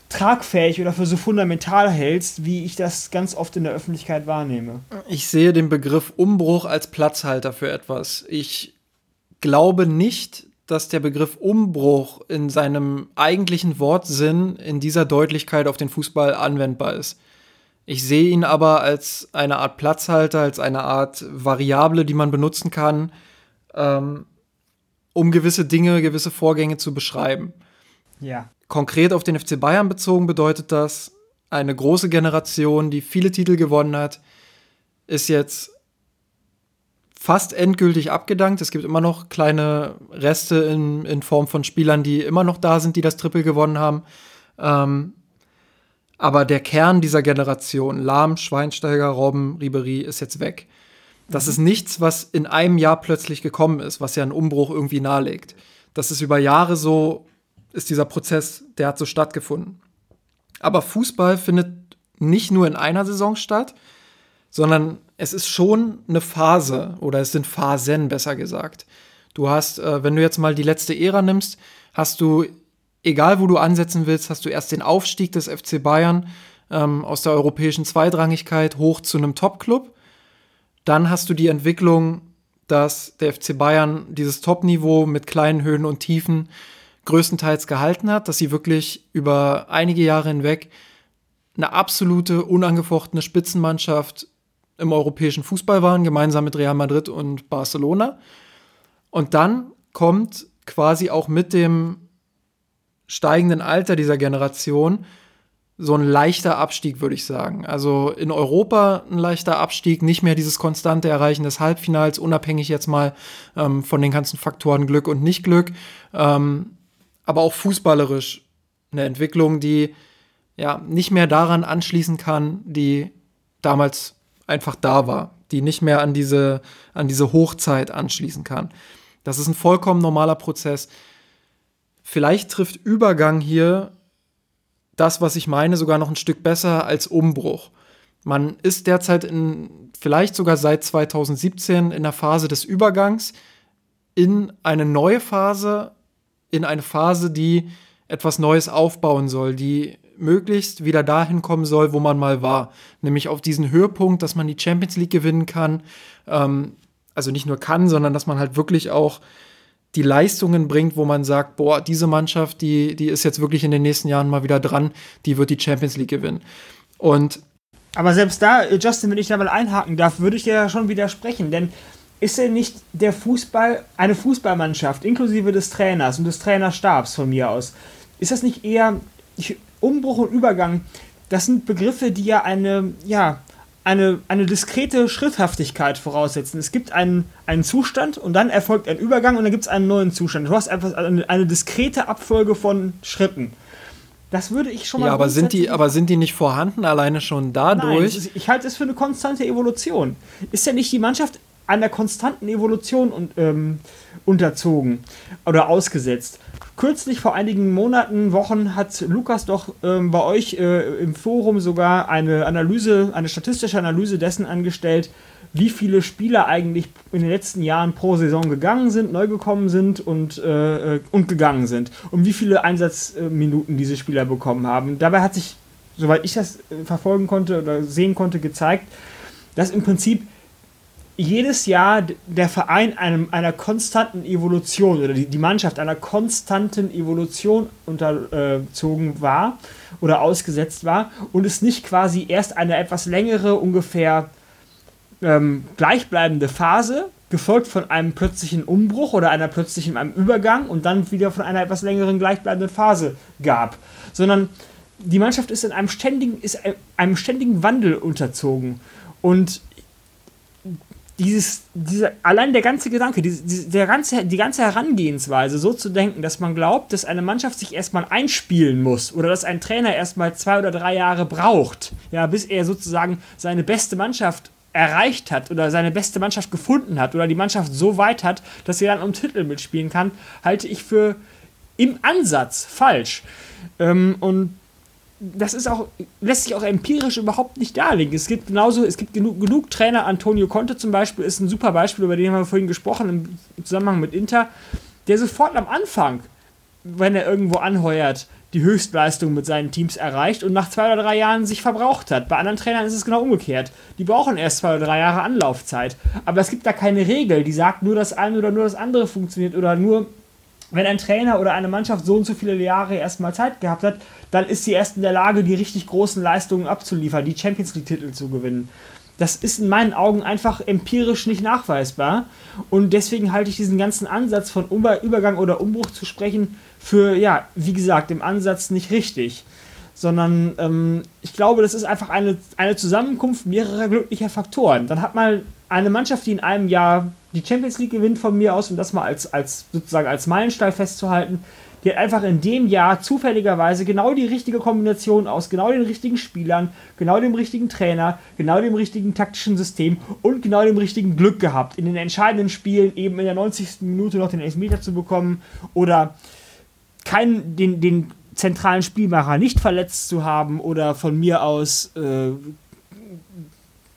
tragfähig oder für so fundamental hältst, wie ich das ganz oft in der Öffentlichkeit wahrnehme. Ich sehe den Begriff Umbruch als Platzhalter für etwas. Ich glaube nicht, dass der Begriff Umbruch in seinem eigentlichen Wortsinn in dieser Deutlichkeit auf den Fußball anwendbar ist. Ich sehe ihn aber als eine Art Platzhalter, als eine Art Variable, die man benutzen kann, ähm, um gewisse Dinge, gewisse Vorgänge zu beschreiben. Ja. Konkret auf den FC Bayern bezogen bedeutet das, eine große Generation, die viele Titel gewonnen hat, ist jetzt fast endgültig abgedankt. Es gibt immer noch kleine Reste in, in Form von Spielern, die immer noch da sind, die das Triple gewonnen haben. Ähm, aber der Kern dieser Generation, Lahm, Schweinsteiger, Robben, Ribery, ist jetzt weg. Das mhm. ist nichts, was in einem Jahr plötzlich gekommen ist, was ja einen Umbruch irgendwie nahelegt. Das ist über Jahre so ist dieser Prozess, der hat so stattgefunden. Aber Fußball findet nicht nur in einer Saison statt, sondern es ist schon eine Phase oder es sind Phasen, besser gesagt. Du hast, äh, wenn du jetzt mal die letzte Ära nimmst, hast du, egal wo du ansetzen willst, hast du erst den Aufstieg des FC Bayern ähm, aus der europäischen Zweitrangigkeit hoch zu einem Top-Club. Dann hast du die Entwicklung, dass der FC Bayern dieses Top-Niveau mit kleinen Höhen und Tiefen größtenteils gehalten hat, dass sie wirklich über einige Jahre hinweg eine absolute, unangefochtene Spitzenmannschaft im europäischen Fußball waren, gemeinsam mit Real Madrid und Barcelona. Und dann kommt quasi auch mit dem steigenden Alter dieser Generation so ein leichter Abstieg, würde ich sagen. Also in Europa ein leichter Abstieg, nicht mehr dieses konstante Erreichen des Halbfinals, unabhängig jetzt mal ähm, von den ganzen Faktoren Glück und Nicht-Glück. Ähm, aber auch fußballerisch eine Entwicklung, die ja nicht mehr daran anschließen kann, die damals einfach da war, die nicht mehr an diese, an diese Hochzeit anschließen kann. Das ist ein vollkommen normaler Prozess. Vielleicht trifft Übergang hier das, was ich meine, sogar noch ein Stück besser als Umbruch. Man ist derzeit in, vielleicht sogar seit 2017 in der Phase des Übergangs in eine neue Phase, in eine Phase, die etwas Neues aufbauen soll, die möglichst wieder dahin kommen soll, wo man mal war. Nämlich auf diesen Höhepunkt, dass man die Champions League gewinnen kann. Ähm, also nicht nur kann, sondern dass man halt wirklich auch die Leistungen bringt, wo man sagt, boah, diese Mannschaft, die, die ist jetzt wirklich in den nächsten Jahren mal wieder dran, die wird die Champions League gewinnen. Und aber selbst da, Justin, wenn ich da mal einhaken darf, würde ich dir ja schon widersprechen, denn ist denn nicht der Fußball, eine Fußballmannschaft, inklusive des Trainers und des Trainerstabs von mir aus, ist das nicht eher Umbruch und Übergang? Das sind Begriffe, die ja eine, ja, eine, eine diskrete Schritthaftigkeit voraussetzen. Es gibt einen, einen Zustand und dann erfolgt ein Übergang und dann gibt es einen neuen Zustand. Du hast einfach eine, eine diskrete Abfolge von Schritten. Das würde ich schon mal. Ja, aber sind die, aber sind die nicht vorhanden alleine schon dadurch? Nein, ich halte es für eine konstante Evolution. Ist ja nicht die Mannschaft einer konstanten Evolution und, ähm, unterzogen oder ausgesetzt. Kürzlich vor einigen Monaten, Wochen hat Lukas doch ähm, bei euch äh, im Forum sogar eine Analyse, eine statistische Analyse dessen angestellt, wie viele Spieler eigentlich in den letzten Jahren pro Saison gegangen sind, neu gekommen sind und, äh, und gegangen sind und wie viele Einsatzminuten diese Spieler bekommen haben. Dabei hat sich soweit ich das äh, verfolgen konnte oder sehen konnte, gezeigt, dass im Prinzip jedes Jahr der Verein einem, einer konstanten Evolution oder die, die Mannschaft einer konstanten Evolution unterzogen war oder ausgesetzt war und es nicht quasi erst eine etwas längere, ungefähr ähm, gleichbleibende Phase, gefolgt von einem plötzlichen Umbruch oder einer plötzlichen einem Übergang und dann wieder von einer etwas längeren gleichbleibenden Phase gab, sondern die Mannschaft ist in einem ständigen, ist einem ständigen Wandel unterzogen. Und dieses, dieser, allein der ganze Gedanke, die, die, der ganze, die ganze Herangehensweise, so zu denken, dass man glaubt, dass eine Mannschaft sich erstmal einspielen muss oder dass ein Trainer erstmal zwei oder drei Jahre braucht, ja, bis er sozusagen seine beste Mannschaft erreicht hat oder seine beste Mannschaft gefunden hat oder die Mannschaft so weit hat, dass sie dann um Titel mitspielen kann, halte ich für im Ansatz falsch. Ähm, und das ist auch, lässt sich auch empirisch überhaupt nicht darlegen. Es gibt genauso, es gibt genug, genug Trainer, Antonio Conte zum Beispiel ist ein super Beispiel, über den haben wir vorhin gesprochen im Zusammenhang mit Inter, der sofort am Anfang, wenn er irgendwo anheuert, die Höchstleistung mit seinen Teams erreicht und nach zwei oder drei Jahren sich verbraucht hat. Bei anderen Trainern ist es genau umgekehrt. Die brauchen erst zwei oder drei Jahre Anlaufzeit. Aber es gibt da keine Regel, die sagt, nur das eine oder nur das andere funktioniert oder nur wenn ein Trainer oder eine Mannschaft so und so viele Jahre erstmal Zeit gehabt hat, dann ist sie erst in der Lage, die richtig großen Leistungen abzuliefern, die Champions League-Titel zu gewinnen. Das ist in meinen Augen einfach empirisch nicht nachweisbar. Und deswegen halte ich diesen ganzen Ansatz von Übergang oder Umbruch zu sprechen für, ja, wie gesagt, im Ansatz nicht richtig. Sondern ähm, ich glaube, das ist einfach eine, eine Zusammenkunft mehrerer glücklicher Faktoren. Dann hat man eine Mannschaft, die in einem Jahr die Champions League gewinnt von mir aus, um das mal als, als sozusagen als Meilenstein festzuhalten, die hat einfach in dem Jahr zufälligerweise genau die richtige Kombination aus genau den richtigen Spielern, genau dem richtigen Trainer, genau dem richtigen taktischen System und genau dem richtigen Glück gehabt, in den entscheidenden Spielen eben in der 90. Minute noch den Elfmeter zu bekommen oder keinen, den, den zentralen Spielmacher nicht verletzt zu haben oder von mir aus äh,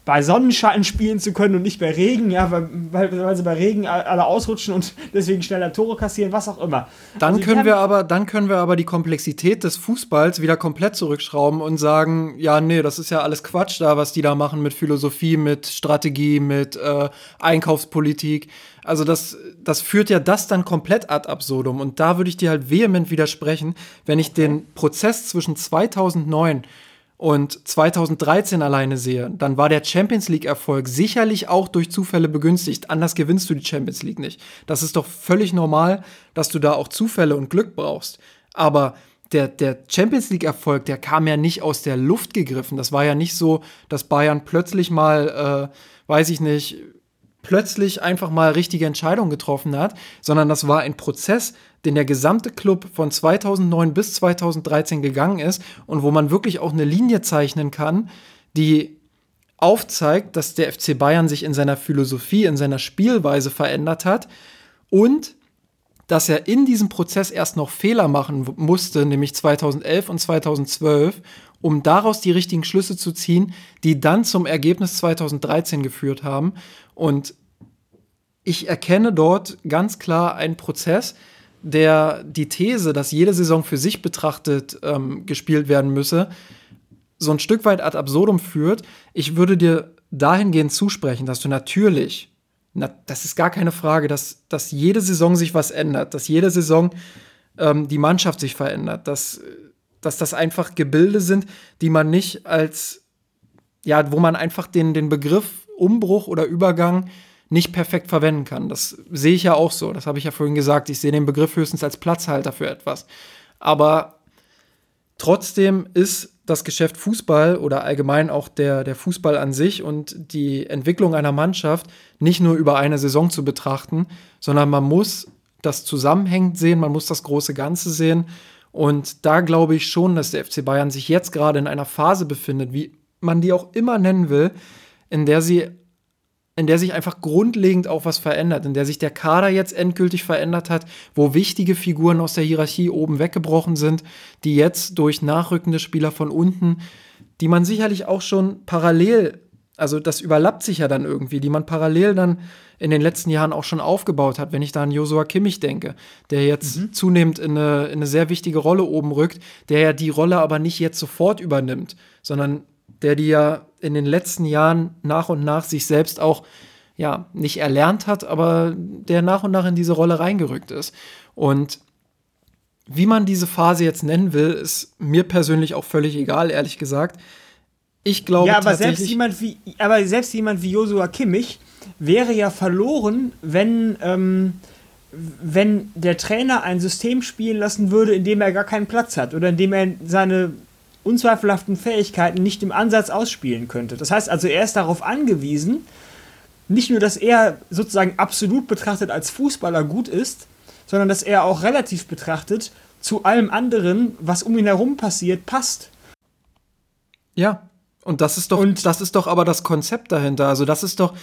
bei Sonnenschein spielen zu können und nicht bei Regen, ja, weil, weil, sie bei Regen alle ausrutschen und deswegen schneller Tore kassieren, was auch immer. Dann also können wir aber, dann können wir aber die Komplexität des Fußballs wieder komplett zurückschrauben und sagen, ja, nee, das ist ja alles Quatsch da, was die da machen mit Philosophie, mit Strategie, mit äh, Einkaufspolitik. Also das, das führt ja das dann komplett ad absurdum. Und da würde ich dir halt vehement widersprechen, wenn ich den Prozess zwischen 2009 und 2013 alleine sehe, dann war der Champions League-Erfolg sicherlich auch durch Zufälle begünstigt. Anders gewinnst du die Champions League nicht. Das ist doch völlig normal, dass du da auch Zufälle und Glück brauchst. Aber der, der Champions League-Erfolg, der kam ja nicht aus der Luft gegriffen. Das war ja nicht so, dass Bayern plötzlich mal, äh, weiß ich nicht, plötzlich einfach mal richtige Entscheidungen getroffen hat, sondern das war ein Prozess, den der gesamte Club von 2009 bis 2013 gegangen ist und wo man wirklich auch eine Linie zeichnen kann, die aufzeigt, dass der FC Bayern sich in seiner Philosophie, in seiner Spielweise verändert hat und dass er in diesem Prozess erst noch Fehler machen musste, nämlich 2011 und 2012, um daraus die richtigen Schlüsse zu ziehen, die dann zum Ergebnis 2013 geführt haben. Und ich erkenne dort ganz klar einen Prozess, der die These, dass jede Saison für sich betrachtet ähm, gespielt werden müsse, so ein Stück weit ad absurdum führt. Ich würde dir dahingehend zusprechen, dass du natürlich, na, das ist gar keine Frage, dass, dass jede Saison sich was ändert, dass jede Saison ähm, die Mannschaft sich verändert, dass, dass das einfach Gebilde sind, die man nicht als, ja, wo man einfach den, den Begriff Umbruch oder Übergang nicht perfekt verwenden kann. Das sehe ich ja auch so. Das habe ich ja vorhin gesagt. Ich sehe den Begriff höchstens als Platzhalter für etwas. Aber trotzdem ist das Geschäft Fußball oder allgemein auch der, der Fußball an sich und die Entwicklung einer Mannschaft nicht nur über eine Saison zu betrachten, sondern man muss das zusammenhängend sehen, man muss das große Ganze sehen. Und da glaube ich schon, dass der FC Bayern sich jetzt gerade in einer Phase befindet, wie man die auch immer nennen will, in der sie in der sich einfach grundlegend auch was verändert, in der sich der Kader jetzt endgültig verändert hat, wo wichtige Figuren aus der Hierarchie oben weggebrochen sind, die jetzt durch nachrückende Spieler von unten, die man sicherlich auch schon parallel Also das überlappt sich ja dann irgendwie, die man parallel dann in den letzten Jahren auch schon aufgebaut hat. Wenn ich da an Josua Kimmich denke, der jetzt mhm. zunehmend in eine, in eine sehr wichtige Rolle oben rückt, der ja die Rolle aber nicht jetzt sofort übernimmt, sondern der die ja in den letzten Jahren nach und nach sich selbst auch ja nicht erlernt hat, aber der nach und nach in diese Rolle reingerückt ist. Und wie man diese Phase jetzt nennen will, ist mir persönlich auch völlig egal, ehrlich gesagt. Ich glaube ja, aber selbst jemand wie, aber selbst jemand wie Josua Kimmich wäre ja verloren, wenn, ähm, wenn der Trainer ein System spielen lassen würde, in dem er gar keinen Platz hat oder in dem er seine unzweifelhaften Fähigkeiten nicht im Ansatz ausspielen könnte. Das heißt also, er ist darauf angewiesen, nicht nur, dass er sozusagen absolut betrachtet als Fußballer gut ist, sondern dass er auch relativ betrachtet zu allem anderen, was um ihn herum passiert, passt. Ja, und das ist doch, und das ist doch aber das Konzept dahinter. Also, das ist doch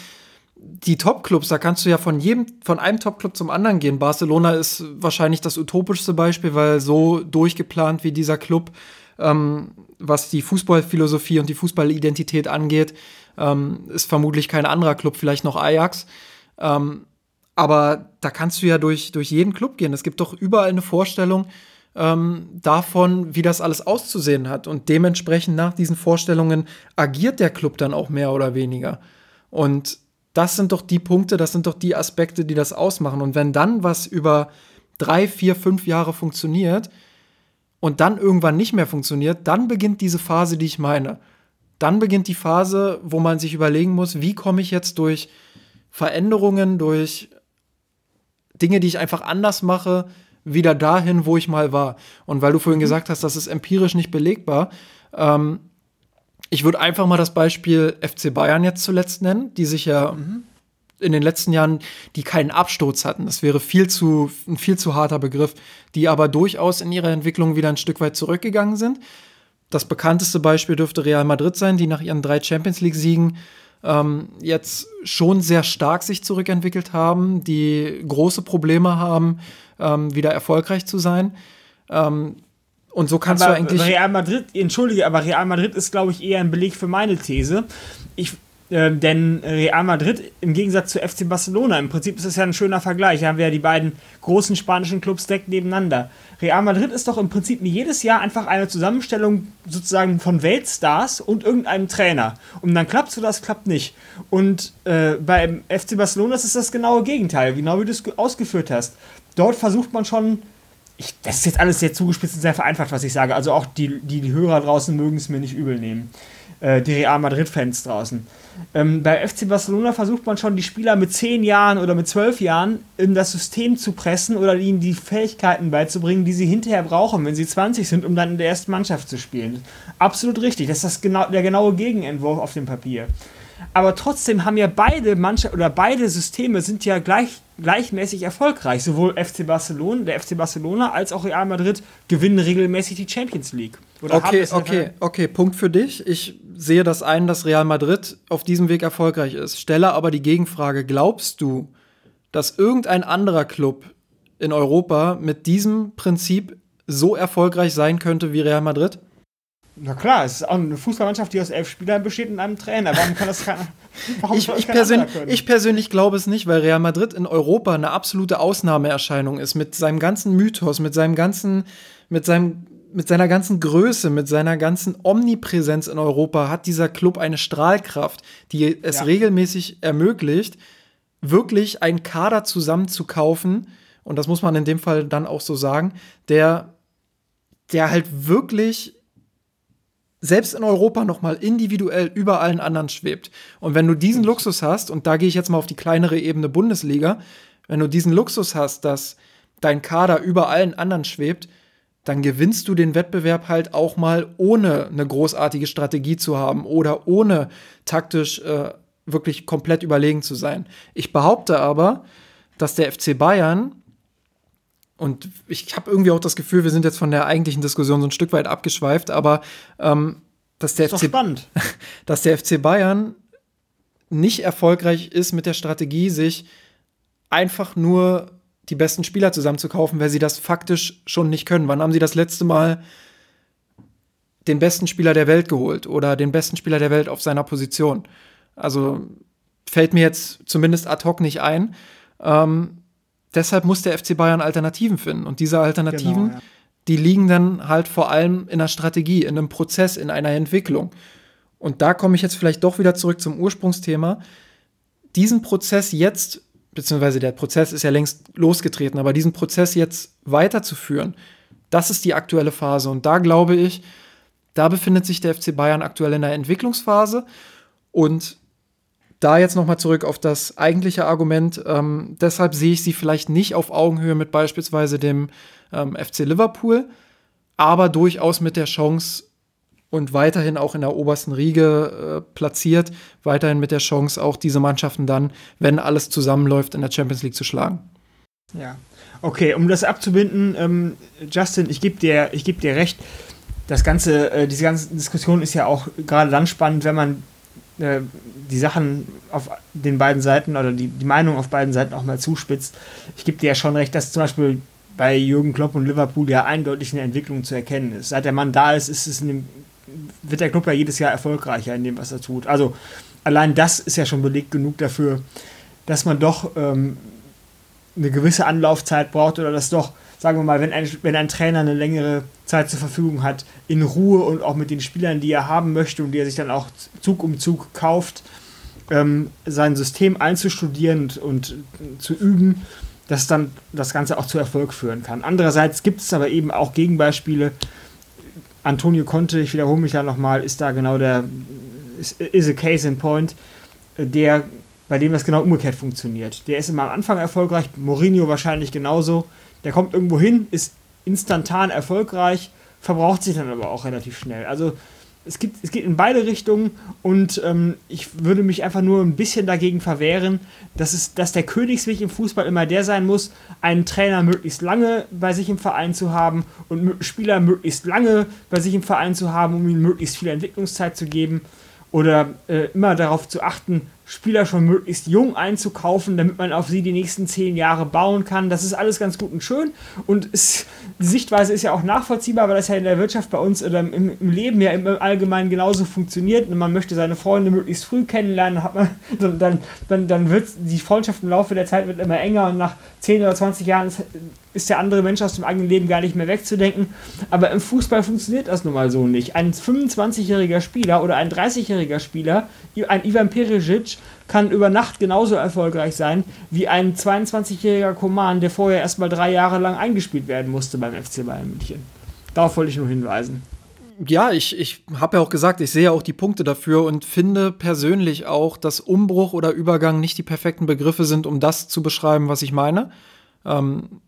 die Top-Clubs, da kannst du ja von jedem, von einem Top-Club zum anderen gehen. Barcelona ist wahrscheinlich das utopischste Beispiel, weil so durchgeplant wie dieser Club, ähm, was die Fußballphilosophie und die Fußballidentität angeht, ähm, ist vermutlich kein anderer Club, vielleicht noch Ajax. Ähm, aber da kannst du ja durch, durch jeden Club gehen. Es gibt doch überall eine Vorstellung, ähm, davon, wie das alles auszusehen hat. Und dementsprechend nach diesen Vorstellungen agiert der Club dann auch mehr oder weniger. Und das sind doch die Punkte, das sind doch die Aspekte, die das ausmachen. Und wenn dann was über drei, vier, fünf Jahre funktioniert und dann irgendwann nicht mehr funktioniert, dann beginnt diese Phase, die ich meine. Dann beginnt die Phase, wo man sich überlegen muss, wie komme ich jetzt durch Veränderungen, durch Dinge, die ich einfach anders mache, wieder dahin, wo ich mal war. Und weil du vorhin mhm. gesagt hast, das ist empirisch nicht belegbar, ähm, ich würde einfach mal das Beispiel FC Bayern jetzt zuletzt nennen, die sich ja mhm. in den letzten Jahren, die keinen Absturz hatten. Das wäre viel zu, ein viel zu harter Begriff, die aber durchaus in ihrer Entwicklung wieder ein Stück weit zurückgegangen sind. Das bekannteste Beispiel dürfte Real Madrid sein, die nach ihren drei Champions League-Siegen ähm, jetzt schon sehr stark sich zurückentwickelt haben, die große Probleme haben, ähm, wieder erfolgreich zu sein. Ähm, und so kannst aber du eigentlich. Real Madrid, entschuldige, aber Real Madrid ist, glaube ich, eher ein Beleg für meine These. Ich, äh, denn Real Madrid im Gegensatz zu FC Barcelona, im Prinzip ist das ja ein schöner Vergleich. Da haben wir ja die beiden großen spanischen Clubs direkt nebeneinander. Real Madrid ist doch im Prinzip jedes Jahr einfach eine Zusammenstellung sozusagen von Weltstars und irgendeinem Trainer. Und dann klappt so, das klappt nicht. Und äh, beim FC Barcelona ist das genaue Gegenteil, genau wie du es ausgeführt hast dort versucht man schon, ich, das ist jetzt alles sehr zugespitzt und sehr vereinfacht, was ich sage. Also auch die, die, die Hörer draußen mögen es mir nicht übel nehmen. Äh, die Real Madrid-Fans draußen. Ähm, bei FC Barcelona versucht man schon, die Spieler mit 10 Jahren oder mit 12 Jahren in das System zu pressen oder ihnen die Fähigkeiten beizubringen, die sie hinterher brauchen, wenn sie 20 sind, um dann in der ersten Mannschaft zu spielen. Absolut richtig. Das ist das genau, der genaue Gegenentwurf auf dem Papier. Aber trotzdem haben ja beide Mannschaften oder beide Systeme sind ja gleich, gleichmäßig erfolgreich. Sowohl FC Barcelona, der FC Barcelona als auch Real Madrid gewinnen regelmäßig die Champions League. Oder okay, okay, okay, Punkt für dich. Ich sehe das ein, dass Real Madrid auf diesem Weg erfolgreich ist. Stelle aber die Gegenfrage: Glaubst du, dass irgendein anderer Club in Europa mit diesem Prinzip so erfolgreich sein könnte wie Real Madrid? Na klar, es ist auch eine Fußballmannschaft, die aus elf Spielern besteht und einem Trainer. Warum kann das keiner? ich, ich, persön ich, persönlich glaube es nicht, weil Real Madrid in Europa eine absolute Ausnahmeerscheinung ist. Mit seinem ganzen Mythos, mit seinem ganzen, mit seinem, mit seiner ganzen Größe, mit seiner ganzen Omnipräsenz in Europa hat dieser Club eine Strahlkraft, die es ja. regelmäßig ermöglicht, wirklich einen Kader zusammenzukaufen. Und das muss man in dem Fall dann auch so sagen, der, der halt wirklich selbst in Europa noch mal individuell über allen anderen schwebt. Und wenn du diesen Luxus hast, und da gehe ich jetzt mal auf die kleinere Ebene Bundesliga, wenn du diesen Luxus hast, dass dein Kader über allen anderen schwebt, dann gewinnst du den Wettbewerb halt auch mal ohne eine großartige Strategie zu haben oder ohne taktisch äh, wirklich komplett überlegen zu sein. Ich behaupte aber, dass der FC Bayern und ich habe irgendwie auch das Gefühl, wir sind jetzt von der eigentlichen Diskussion so ein Stück weit abgeschweift, aber ähm, dass, der FC, dass der FC Bayern nicht erfolgreich ist mit der Strategie, sich einfach nur die besten Spieler zusammenzukaufen, weil sie das faktisch schon nicht können. Wann haben sie das letzte Mal den besten Spieler der Welt geholt oder den besten Spieler der Welt auf seiner Position? Also fällt mir jetzt zumindest ad hoc nicht ein. Ähm, deshalb muss der FC Bayern Alternativen finden. Und diese Alternativen, genau, ja. die liegen dann halt vor allem in einer Strategie, in einem Prozess, in einer Entwicklung. Und da komme ich jetzt vielleicht doch wieder zurück zum Ursprungsthema. Diesen Prozess jetzt, beziehungsweise der Prozess ist ja längst losgetreten, aber diesen Prozess jetzt weiterzuführen, das ist die aktuelle Phase. Und da glaube ich, da befindet sich der FC Bayern aktuell in der Entwicklungsphase. Und da jetzt nochmal zurück auf das eigentliche Argument. Ähm, deshalb sehe ich sie vielleicht nicht auf Augenhöhe mit beispielsweise dem ähm, FC Liverpool, aber durchaus mit der Chance und weiterhin auch in der obersten Riege äh, platziert, weiterhin mit der Chance, auch diese Mannschaften dann, wenn alles zusammenläuft, in der Champions League zu schlagen. Ja, okay, um das abzubinden, ähm, Justin, ich gebe dir, geb dir recht. Das ganze, äh, diese ganze Diskussion ist ja auch gerade dann spannend, wenn man äh, die Sachen auf den beiden Seiten oder die, die Meinung auf beiden Seiten auch mal zuspitzt. Ich gebe dir ja schon recht, dass zum Beispiel bei Jürgen Klopp und Liverpool ja eindeutig eine Entwicklung zu erkennen ist. Seit der Mann da ist, ist es dem, wird der Club ja jedes Jahr erfolgreicher in dem, was er tut. Also allein das ist ja schon belegt genug dafür, dass man doch ähm, eine gewisse Anlaufzeit braucht oder dass doch sagen wir mal, wenn ein, wenn ein Trainer eine längere Zeit zur Verfügung hat, in Ruhe und auch mit den Spielern, die er haben möchte und die er sich dann auch Zug um Zug kauft, ähm, sein System einzustudieren und, und zu üben, dass dann das Ganze auch zu Erfolg führen kann. Andererseits gibt es aber eben auch Gegenbeispiele. Antonio Conte, ich wiederhole mich da nochmal, ist da genau der, ist, is a case in point, der, bei dem das genau umgekehrt funktioniert. Der ist immer am Anfang erfolgreich, Mourinho wahrscheinlich genauso, der kommt irgendwo hin, ist instantan erfolgreich, verbraucht sich dann aber auch relativ schnell. Also es, gibt, es geht in beide Richtungen und ähm, ich würde mich einfach nur ein bisschen dagegen verwehren, dass, es, dass der Königsweg im Fußball immer der sein muss, einen Trainer möglichst lange bei sich im Verein zu haben und Spieler möglichst lange bei sich im Verein zu haben, um ihnen möglichst viel Entwicklungszeit zu geben oder äh, immer darauf zu achten, Spieler schon möglichst jung einzukaufen, damit man auf sie die nächsten zehn Jahre bauen kann. Das ist alles ganz gut und schön. Und es, die Sichtweise ist ja auch nachvollziehbar, weil das ja in der Wirtschaft bei uns oder im, im Leben ja im Allgemeinen genauso funktioniert. Und man möchte seine Freunde möglichst früh kennenlernen, hat man, dann, dann, dann wird die Freundschaft im Laufe der Zeit wird immer enger und nach 10 oder 20 Jahren ist, ist der andere Mensch aus dem eigenen Leben gar nicht mehr wegzudenken. Aber im Fußball funktioniert das nun mal so nicht. Ein 25-jähriger Spieler oder ein 30-jähriger Spieler, ein Ivan Perisic, kann über Nacht genauso erfolgreich sein wie ein 22-jähriger Koman, der vorher erstmal drei Jahre lang eingespielt werden musste beim FC Bayern München. Darauf wollte ich nur hinweisen. Ja, ich, ich habe ja auch gesagt, ich sehe auch die Punkte dafür und finde persönlich auch, dass Umbruch oder Übergang nicht die perfekten Begriffe sind, um das zu beschreiben, was ich meine. Ähm,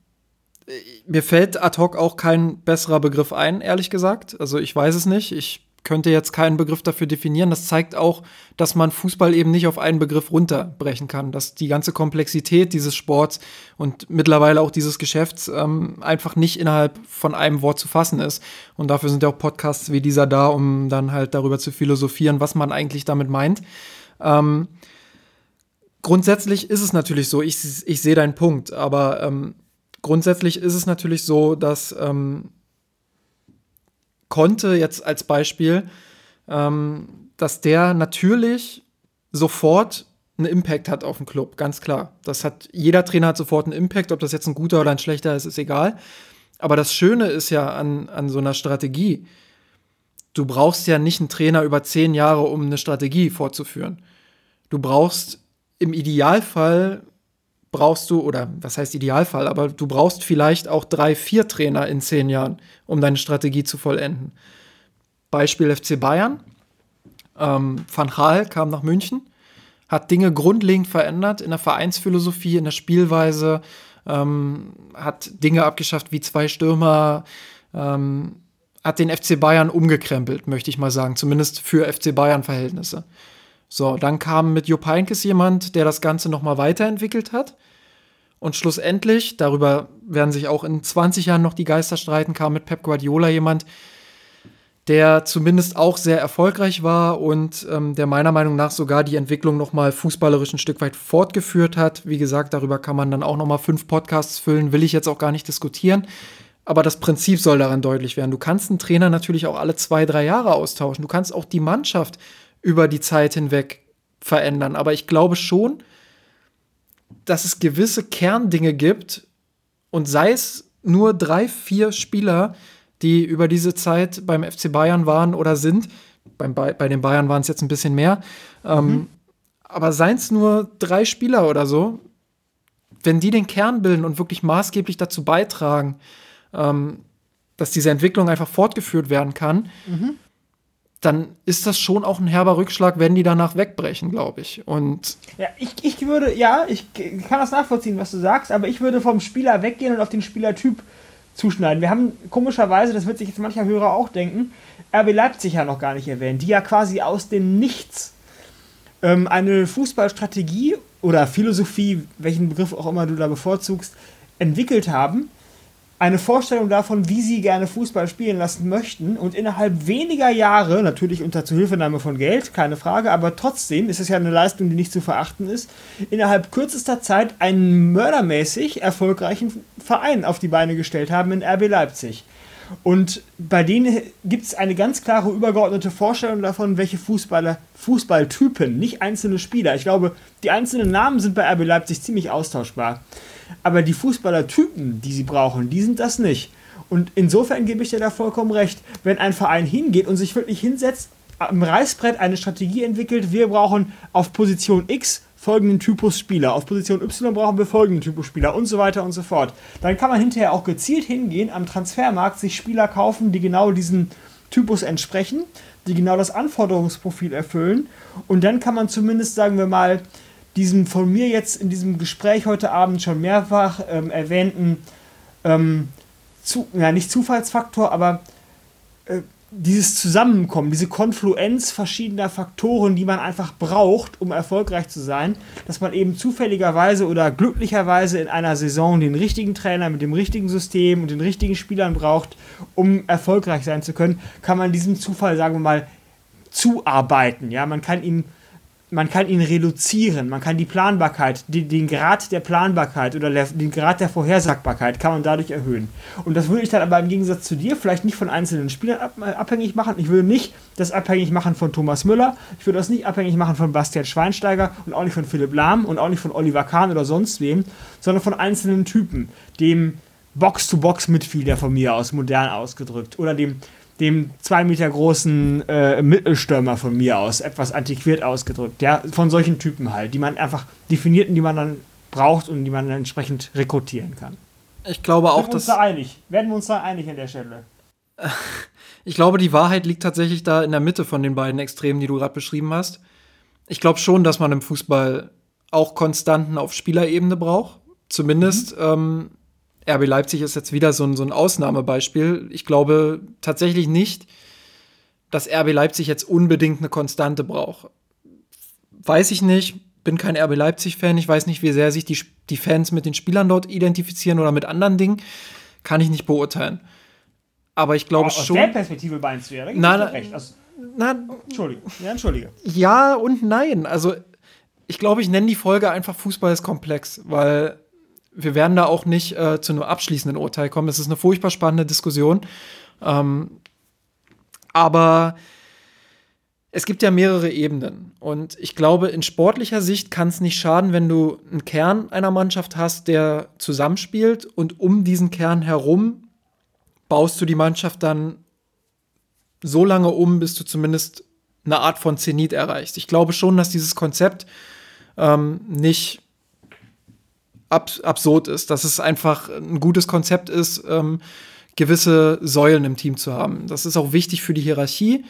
mir fällt ad hoc auch kein besserer Begriff ein, ehrlich gesagt. Also ich weiß es nicht. Ich könnte jetzt keinen Begriff dafür definieren. Das zeigt auch, dass man Fußball eben nicht auf einen Begriff runterbrechen kann, dass die ganze Komplexität dieses Sports und mittlerweile auch dieses Geschäfts ähm, einfach nicht innerhalb von einem Wort zu fassen ist. Und dafür sind ja auch Podcasts wie dieser da, um dann halt darüber zu philosophieren, was man eigentlich damit meint. Ähm, grundsätzlich ist es natürlich so, ich, ich sehe deinen Punkt, aber ähm, grundsätzlich ist es natürlich so, dass konnte jetzt als Beispiel, ähm, dass der natürlich sofort einen Impact hat auf den Club, ganz klar. Das hat jeder Trainer hat sofort einen Impact, ob das jetzt ein guter oder ein schlechter ist, ist egal. Aber das Schöne ist ja an, an so einer Strategie, du brauchst ja nicht einen Trainer über zehn Jahre, um eine Strategie fortzuführen. Du brauchst im Idealfall brauchst du, oder was heißt Idealfall, aber du brauchst vielleicht auch drei, vier Trainer in zehn Jahren, um deine Strategie zu vollenden. Beispiel FC Bayern. Ähm, Van Gaal kam nach München, hat Dinge grundlegend verändert in der Vereinsphilosophie, in der Spielweise, ähm, hat Dinge abgeschafft wie zwei Stürmer, ähm, hat den FC Bayern umgekrempelt, möchte ich mal sagen, zumindest für FC Bayern-Verhältnisse. So, dann kam mit Jupp Heynckes jemand, der das Ganze nochmal weiterentwickelt hat. Und schlussendlich, darüber werden sich auch in 20 Jahren noch die Geister streiten, kam mit Pep Guardiola jemand, der zumindest auch sehr erfolgreich war und ähm, der meiner Meinung nach sogar die Entwicklung nochmal fußballerisch ein Stück weit fortgeführt hat. Wie gesagt, darüber kann man dann auch nochmal fünf Podcasts füllen, will ich jetzt auch gar nicht diskutieren. Aber das Prinzip soll daran deutlich werden. Du kannst einen Trainer natürlich auch alle zwei, drei Jahre austauschen. Du kannst auch die Mannschaft über die Zeit hinweg verändern. Aber ich glaube schon, dass es gewisse Kerndinge gibt und sei es nur drei, vier Spieler, die über diese Zeit beim FC Bayern waren oder sind. Beim, bei, bei den Bayern waren es jetzt ein bisschen mehr. Ähm, mhm. aber seien es nur drei Spieler oder so, wenn die den Kern bilden und wirklich maßgeblich dazu beitragen, ähm, dass diese Entwicklung einfach fortgeführt werden kann, mhm. Dann ist das schon auch ein herber Rückschlag, wenn die danach wegbrechen, glaube ich. Und ja, ich, ich würde, ja, ich kann das nachvollziehen, was du sagst, aber ich würde vom Spieler weggehen und auf den Spielertyp zuschneiden. Wir haben komischerweise, das wird sich jetzt mancher Hörer auch denken, RB Leipzig ja noch gar nicht erwähnt, die ja quasi aus dem Nichts ähm, eine Fußballstrategie oder Philosophie, welchen Begriff auch immer du da bevorzugst, entwickelt haben, eine Vorstellung davon, wie sie gerne Fußball spielen lassen möchten und innerhalb weniger Jahre, natürlich unter Zuhilfenahme von Geld, keine Frage, aber trotzdem ist es ja eine Leistung, die nicht zu verachten ist, innerhalb kürzester Zeit einen mördermäßig erfolgreichen Verein auf die Beine gestellt haben in RB Leipzig. Und bei denen gibt es eine ganz klare übergeordnete Vorstellung davon, welche Fußballer, Fußballtypen, nicht einzelne Spieler. Ich glaube, die einzelnen Namen sind bei RB Leipzig ziemlich austauschbar. Aber die Fußballertypen, die sie brauchen, die sind das nicht. Und insofern gebe ich dir da vollkommen recht. Wenn ein Verein hingeht und sich wirklich hinsetzt, am Reißbrett eine Strategie entwickelt, wir brauchen auf Position X folgenden Typus Spieler, auf Position Y brauchen wir folgenden Typus Spieler und so weiter und so fort. Dann kann man hinterher auch gezielt hingehen, am Transfermarkt sich Spieler kaufen, die genau diesen Typus entsprechen, die genau das Anforderungsprofil erfüllen. Und dann kann man zumindest, sagen wir mal, diesem von mir jetzt in diesem Gespräch heute Abend schon mehrfach ähm, erwähnten, ähm, zu, ja, nicht Zufallsfaktor, aber äh, dieses Zusammenkommen, diese Konfluenz verschiedener Faktoren, die man einfach braucht, um erfolgreich zu sein, dass man eben zufälligerweise oder glücklicherweise in einer Saison den richtigen Trainer mit dem richtigen System und den richtigen Spielern braucht, um erfolgreich sein zu können, kann man diesem Zufall, sagen wir mal, zuarbeiten. Ja, man kann ihn man kann ihn reduzieren, man kann die Planbarkeit, die, den Grad der Planbarkeit oder der, den Grad der Vorhersagbarkeit kann man dadurch erhöhen. Und das würde ich dann aber im Gegensatz zu dir vielleicht nicht von einzelnen Spielern ab, äh, abhängig machen. Ich würde nicht das abhängig machen von Thomas Müller, ich würde das nicht abhängig machen von Bastian Schweinsteiger und auch nicht von Philipp Lahm und auch nicht von Oliver Kahn oder sonst wem, sondern von einzelnen Typen, dem Box-to-Box-Mitglieder von mir aus, modern ausgedrückt, oder dem dem zwei Meter großen äh, Mittelstürmer von mir aus, etwas antiquiert ausgedrückt, ja, von solchen Typen halt, die man einfach definiert und die man dann braucht und die man dann entsprechend rekrutieren kann. Ich glaube auch, dass. Sind wir uns da einig? Werden wir uns da einig an der Stelle? Ich glaube, die Wahrheit liegt tatsächlich da in der Mitte von den beiden Extremen, die du gerade beschrieben hast. Ich glaube schon, dass man im Fußball auch Konstanten auf Spielerebene braucht. Zumindest mhm. ähm, RB Leipzig ist jetzt wieder so ein, so ein Ausnahmebeispiel. Ich glaube tatsächlich nicht, dass RB Leipzig jetzt unbedingt eine Konstante braucht. Weiß ich nicht, bin kein RB Leipzig-Fan. Ich weiß nicht, wie sehr sich die, die Fans mit den Spielern dort identifizieren oder mit anderen Dingen. Kann ich nicht beurteilen. Aber ich glaube schon. Aus der Perspektive meinst du ja, na, recht. Also, na, Entschuldige. Ja, Entschuldige. Ja und nein. Also, ich glaube, ich nenne die Folge einfach Fußball ist komplex, weil wir werden da auch nicht äh, zu einem abschließenden Urteil kommen. Es ist eine furchtbar spannende Diskussion. Ähm, aber es gibt ja mehrere Ebenen. Und ich glaube, in sportlicher Sicht kann es nicht schaden, wenn du einen Kern einer Mannschaft hast, der zusammenspielt und um diesen Kern herum baust du die Mannschaft dann so lange um, bis du zumindest eine Art von Zenit erreichst. Ich glaube schon, dass dieses Konzept ähm, nicht abs absurd ist, dass es einfach ein gutes Konzept ist, ähm, gewisse Säulen im Team zu haben. Das ist auch wichtig für die Hierarchie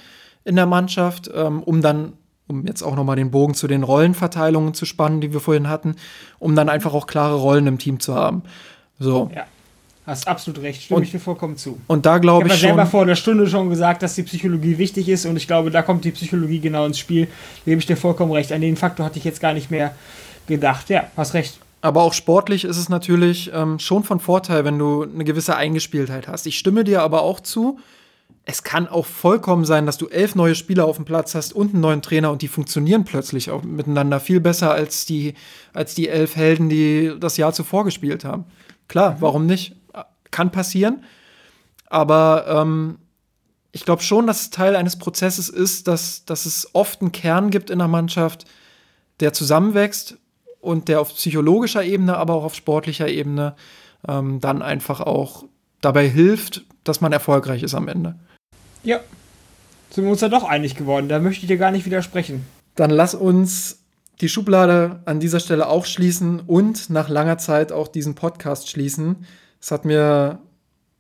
in der Mannschaft, ähm, um dann, um jetzt auch nochmal den Bogen zu den Rollenverteilungen zu spannen, die wir vorhin hatten, um dann einfach auch klare Rollen im Team zu haben. So. Ja. Hast absolut recht, stimme und, ich dir vollkommen zu. Und da glaube ich, ich habe selber vor einer Stunde schon gesagt, dass die Psychologie wichtig ist und ich glaube, da kommt die Psychologie genau ins Spiel. Da gebe ich dir vollkommen recht. An den Faktor hatte ich jetzt gar nicht mehr gedacht. Ja, hast recht. Aber auch sportlich ist es natürlich ähm, schon von Vorteil, wenn du eine gewisse Eingespieltheit hast. Ich stimme dir aber auch zu, es kann auch vollkommen sein, dass du elf neue Spieler auf dem Platz hast und einen neuen Trainer und die funktionieren plötzlich auch miteinander viel besser als die, als die elf Helden, die das Jahr zuvor gespielt haben. Klar, mhm. warum nicht? Kann passieren. Aber ähm, ich glaube schon, dass es Teil eines Prozesses ist, dass, dass es oft einen Kern gibt in der Mannschaft, der zusammenwächst und der auf psychologischer Ebene, aber auch auf sportlicher Ebene ähm, dann einfach auch dabei hilft, dass man erfolgreich ist am Ende. Ja, sind wir uns da doch einig geworden. Da möchte ich dir gar nicht widersprechen. Dann lass uns die Schublade an dieser Stelle auch schließen und nach langer Zeit auch diesen Podcast schließen. Es hat mir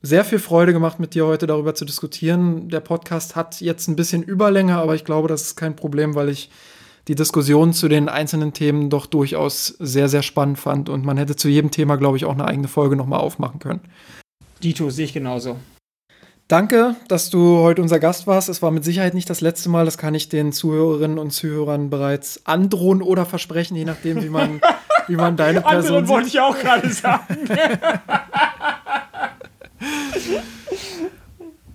sehr viel Freude gemacht, mit dir heute darüber zu diskutieren. Der Podcast hat jetzt ein bisschen Überlänge, aber ich glaube, das ist kein Problem, weil ich die Diskussion zu den einzelnen Themen doch durchaus sehr, sehr spannend fand und man hätte zu jedem Thema, glaube ich, auch eine eigene Folge nochmal aufmachen können. Dito, sehe ich genauso. Danke, dass du heute unser Gast warst. Es war mit Sicherheit nicht das letzte Mal. Das kann ich den Zuhörerinnen und Zuhörern bereits androhen oder versprechen, je nachdem, wie man, wie man deine Person Anderen wollte ich auch gerade sagen.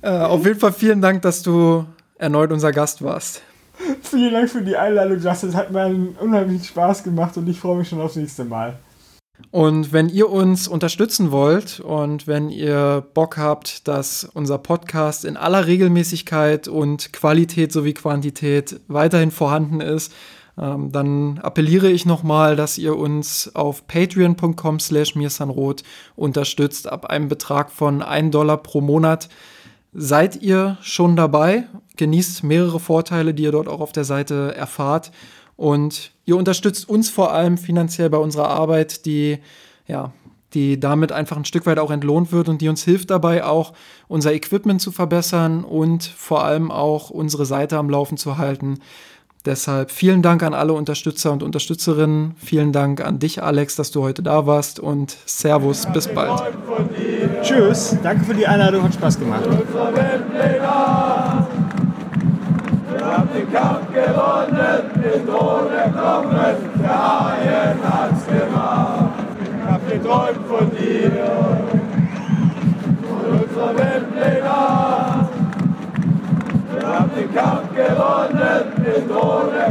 äh, auf jeden Fall vielen Dank, dass du erneut unser Gast warst. Vielen Dank für die Einladung, Justin. Es hat mir einen unheimlichen Spaß gemacht und ich freue mich schon aufs nächste Mal. Und wenn ihr uns unterstützen wollt und wenn ihr Bock habt, dass unser Podcast in aller Regelmäßigkeit und Qualität sowie Quantität weiterhin vorhanden ist, ähm, dann appelliere ich nochmal, dass ihr uns auf patreon.com slash mirsanrot unterstützt ab einem Betrag von 1 Dollar pro Monat. Seid ihr schon dabei? Genießt mehrere Vorteile, die ihr dort auch auf der Seite erfahrt. Und ihr unterstützt uns vor allem finanziell bei unserer Arbeit, die ja, die damit einfach ein Stück weit auch entlohnt wird und die uns hilft dabei auch unser Equipment zu verbessern und vor allem auch unsere Seite am Laufen zu halten. Deshalb vielen Dank an alle Unterstützer und Unterstützerinnen. Vielen Dank an dich, Alex, dass du heute da warst und Servus, bis bald. Tschüss. Danke für die Einladung, hat Spaß gemacht. Wir haben den Kampf gewonnen, mit ohne der Haien hat's gemacht. Ich hab geträumt von dir, von unserer Wir haben den Kampf gewonnen, mit ohne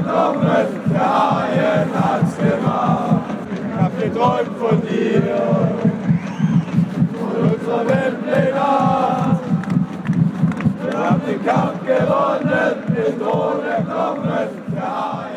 der Haien hat's gemacht. Ich hab geträumt von dir unser Weltleger. Wir haben den Kampf gewonnen, den Tod erklommen, der Heilige.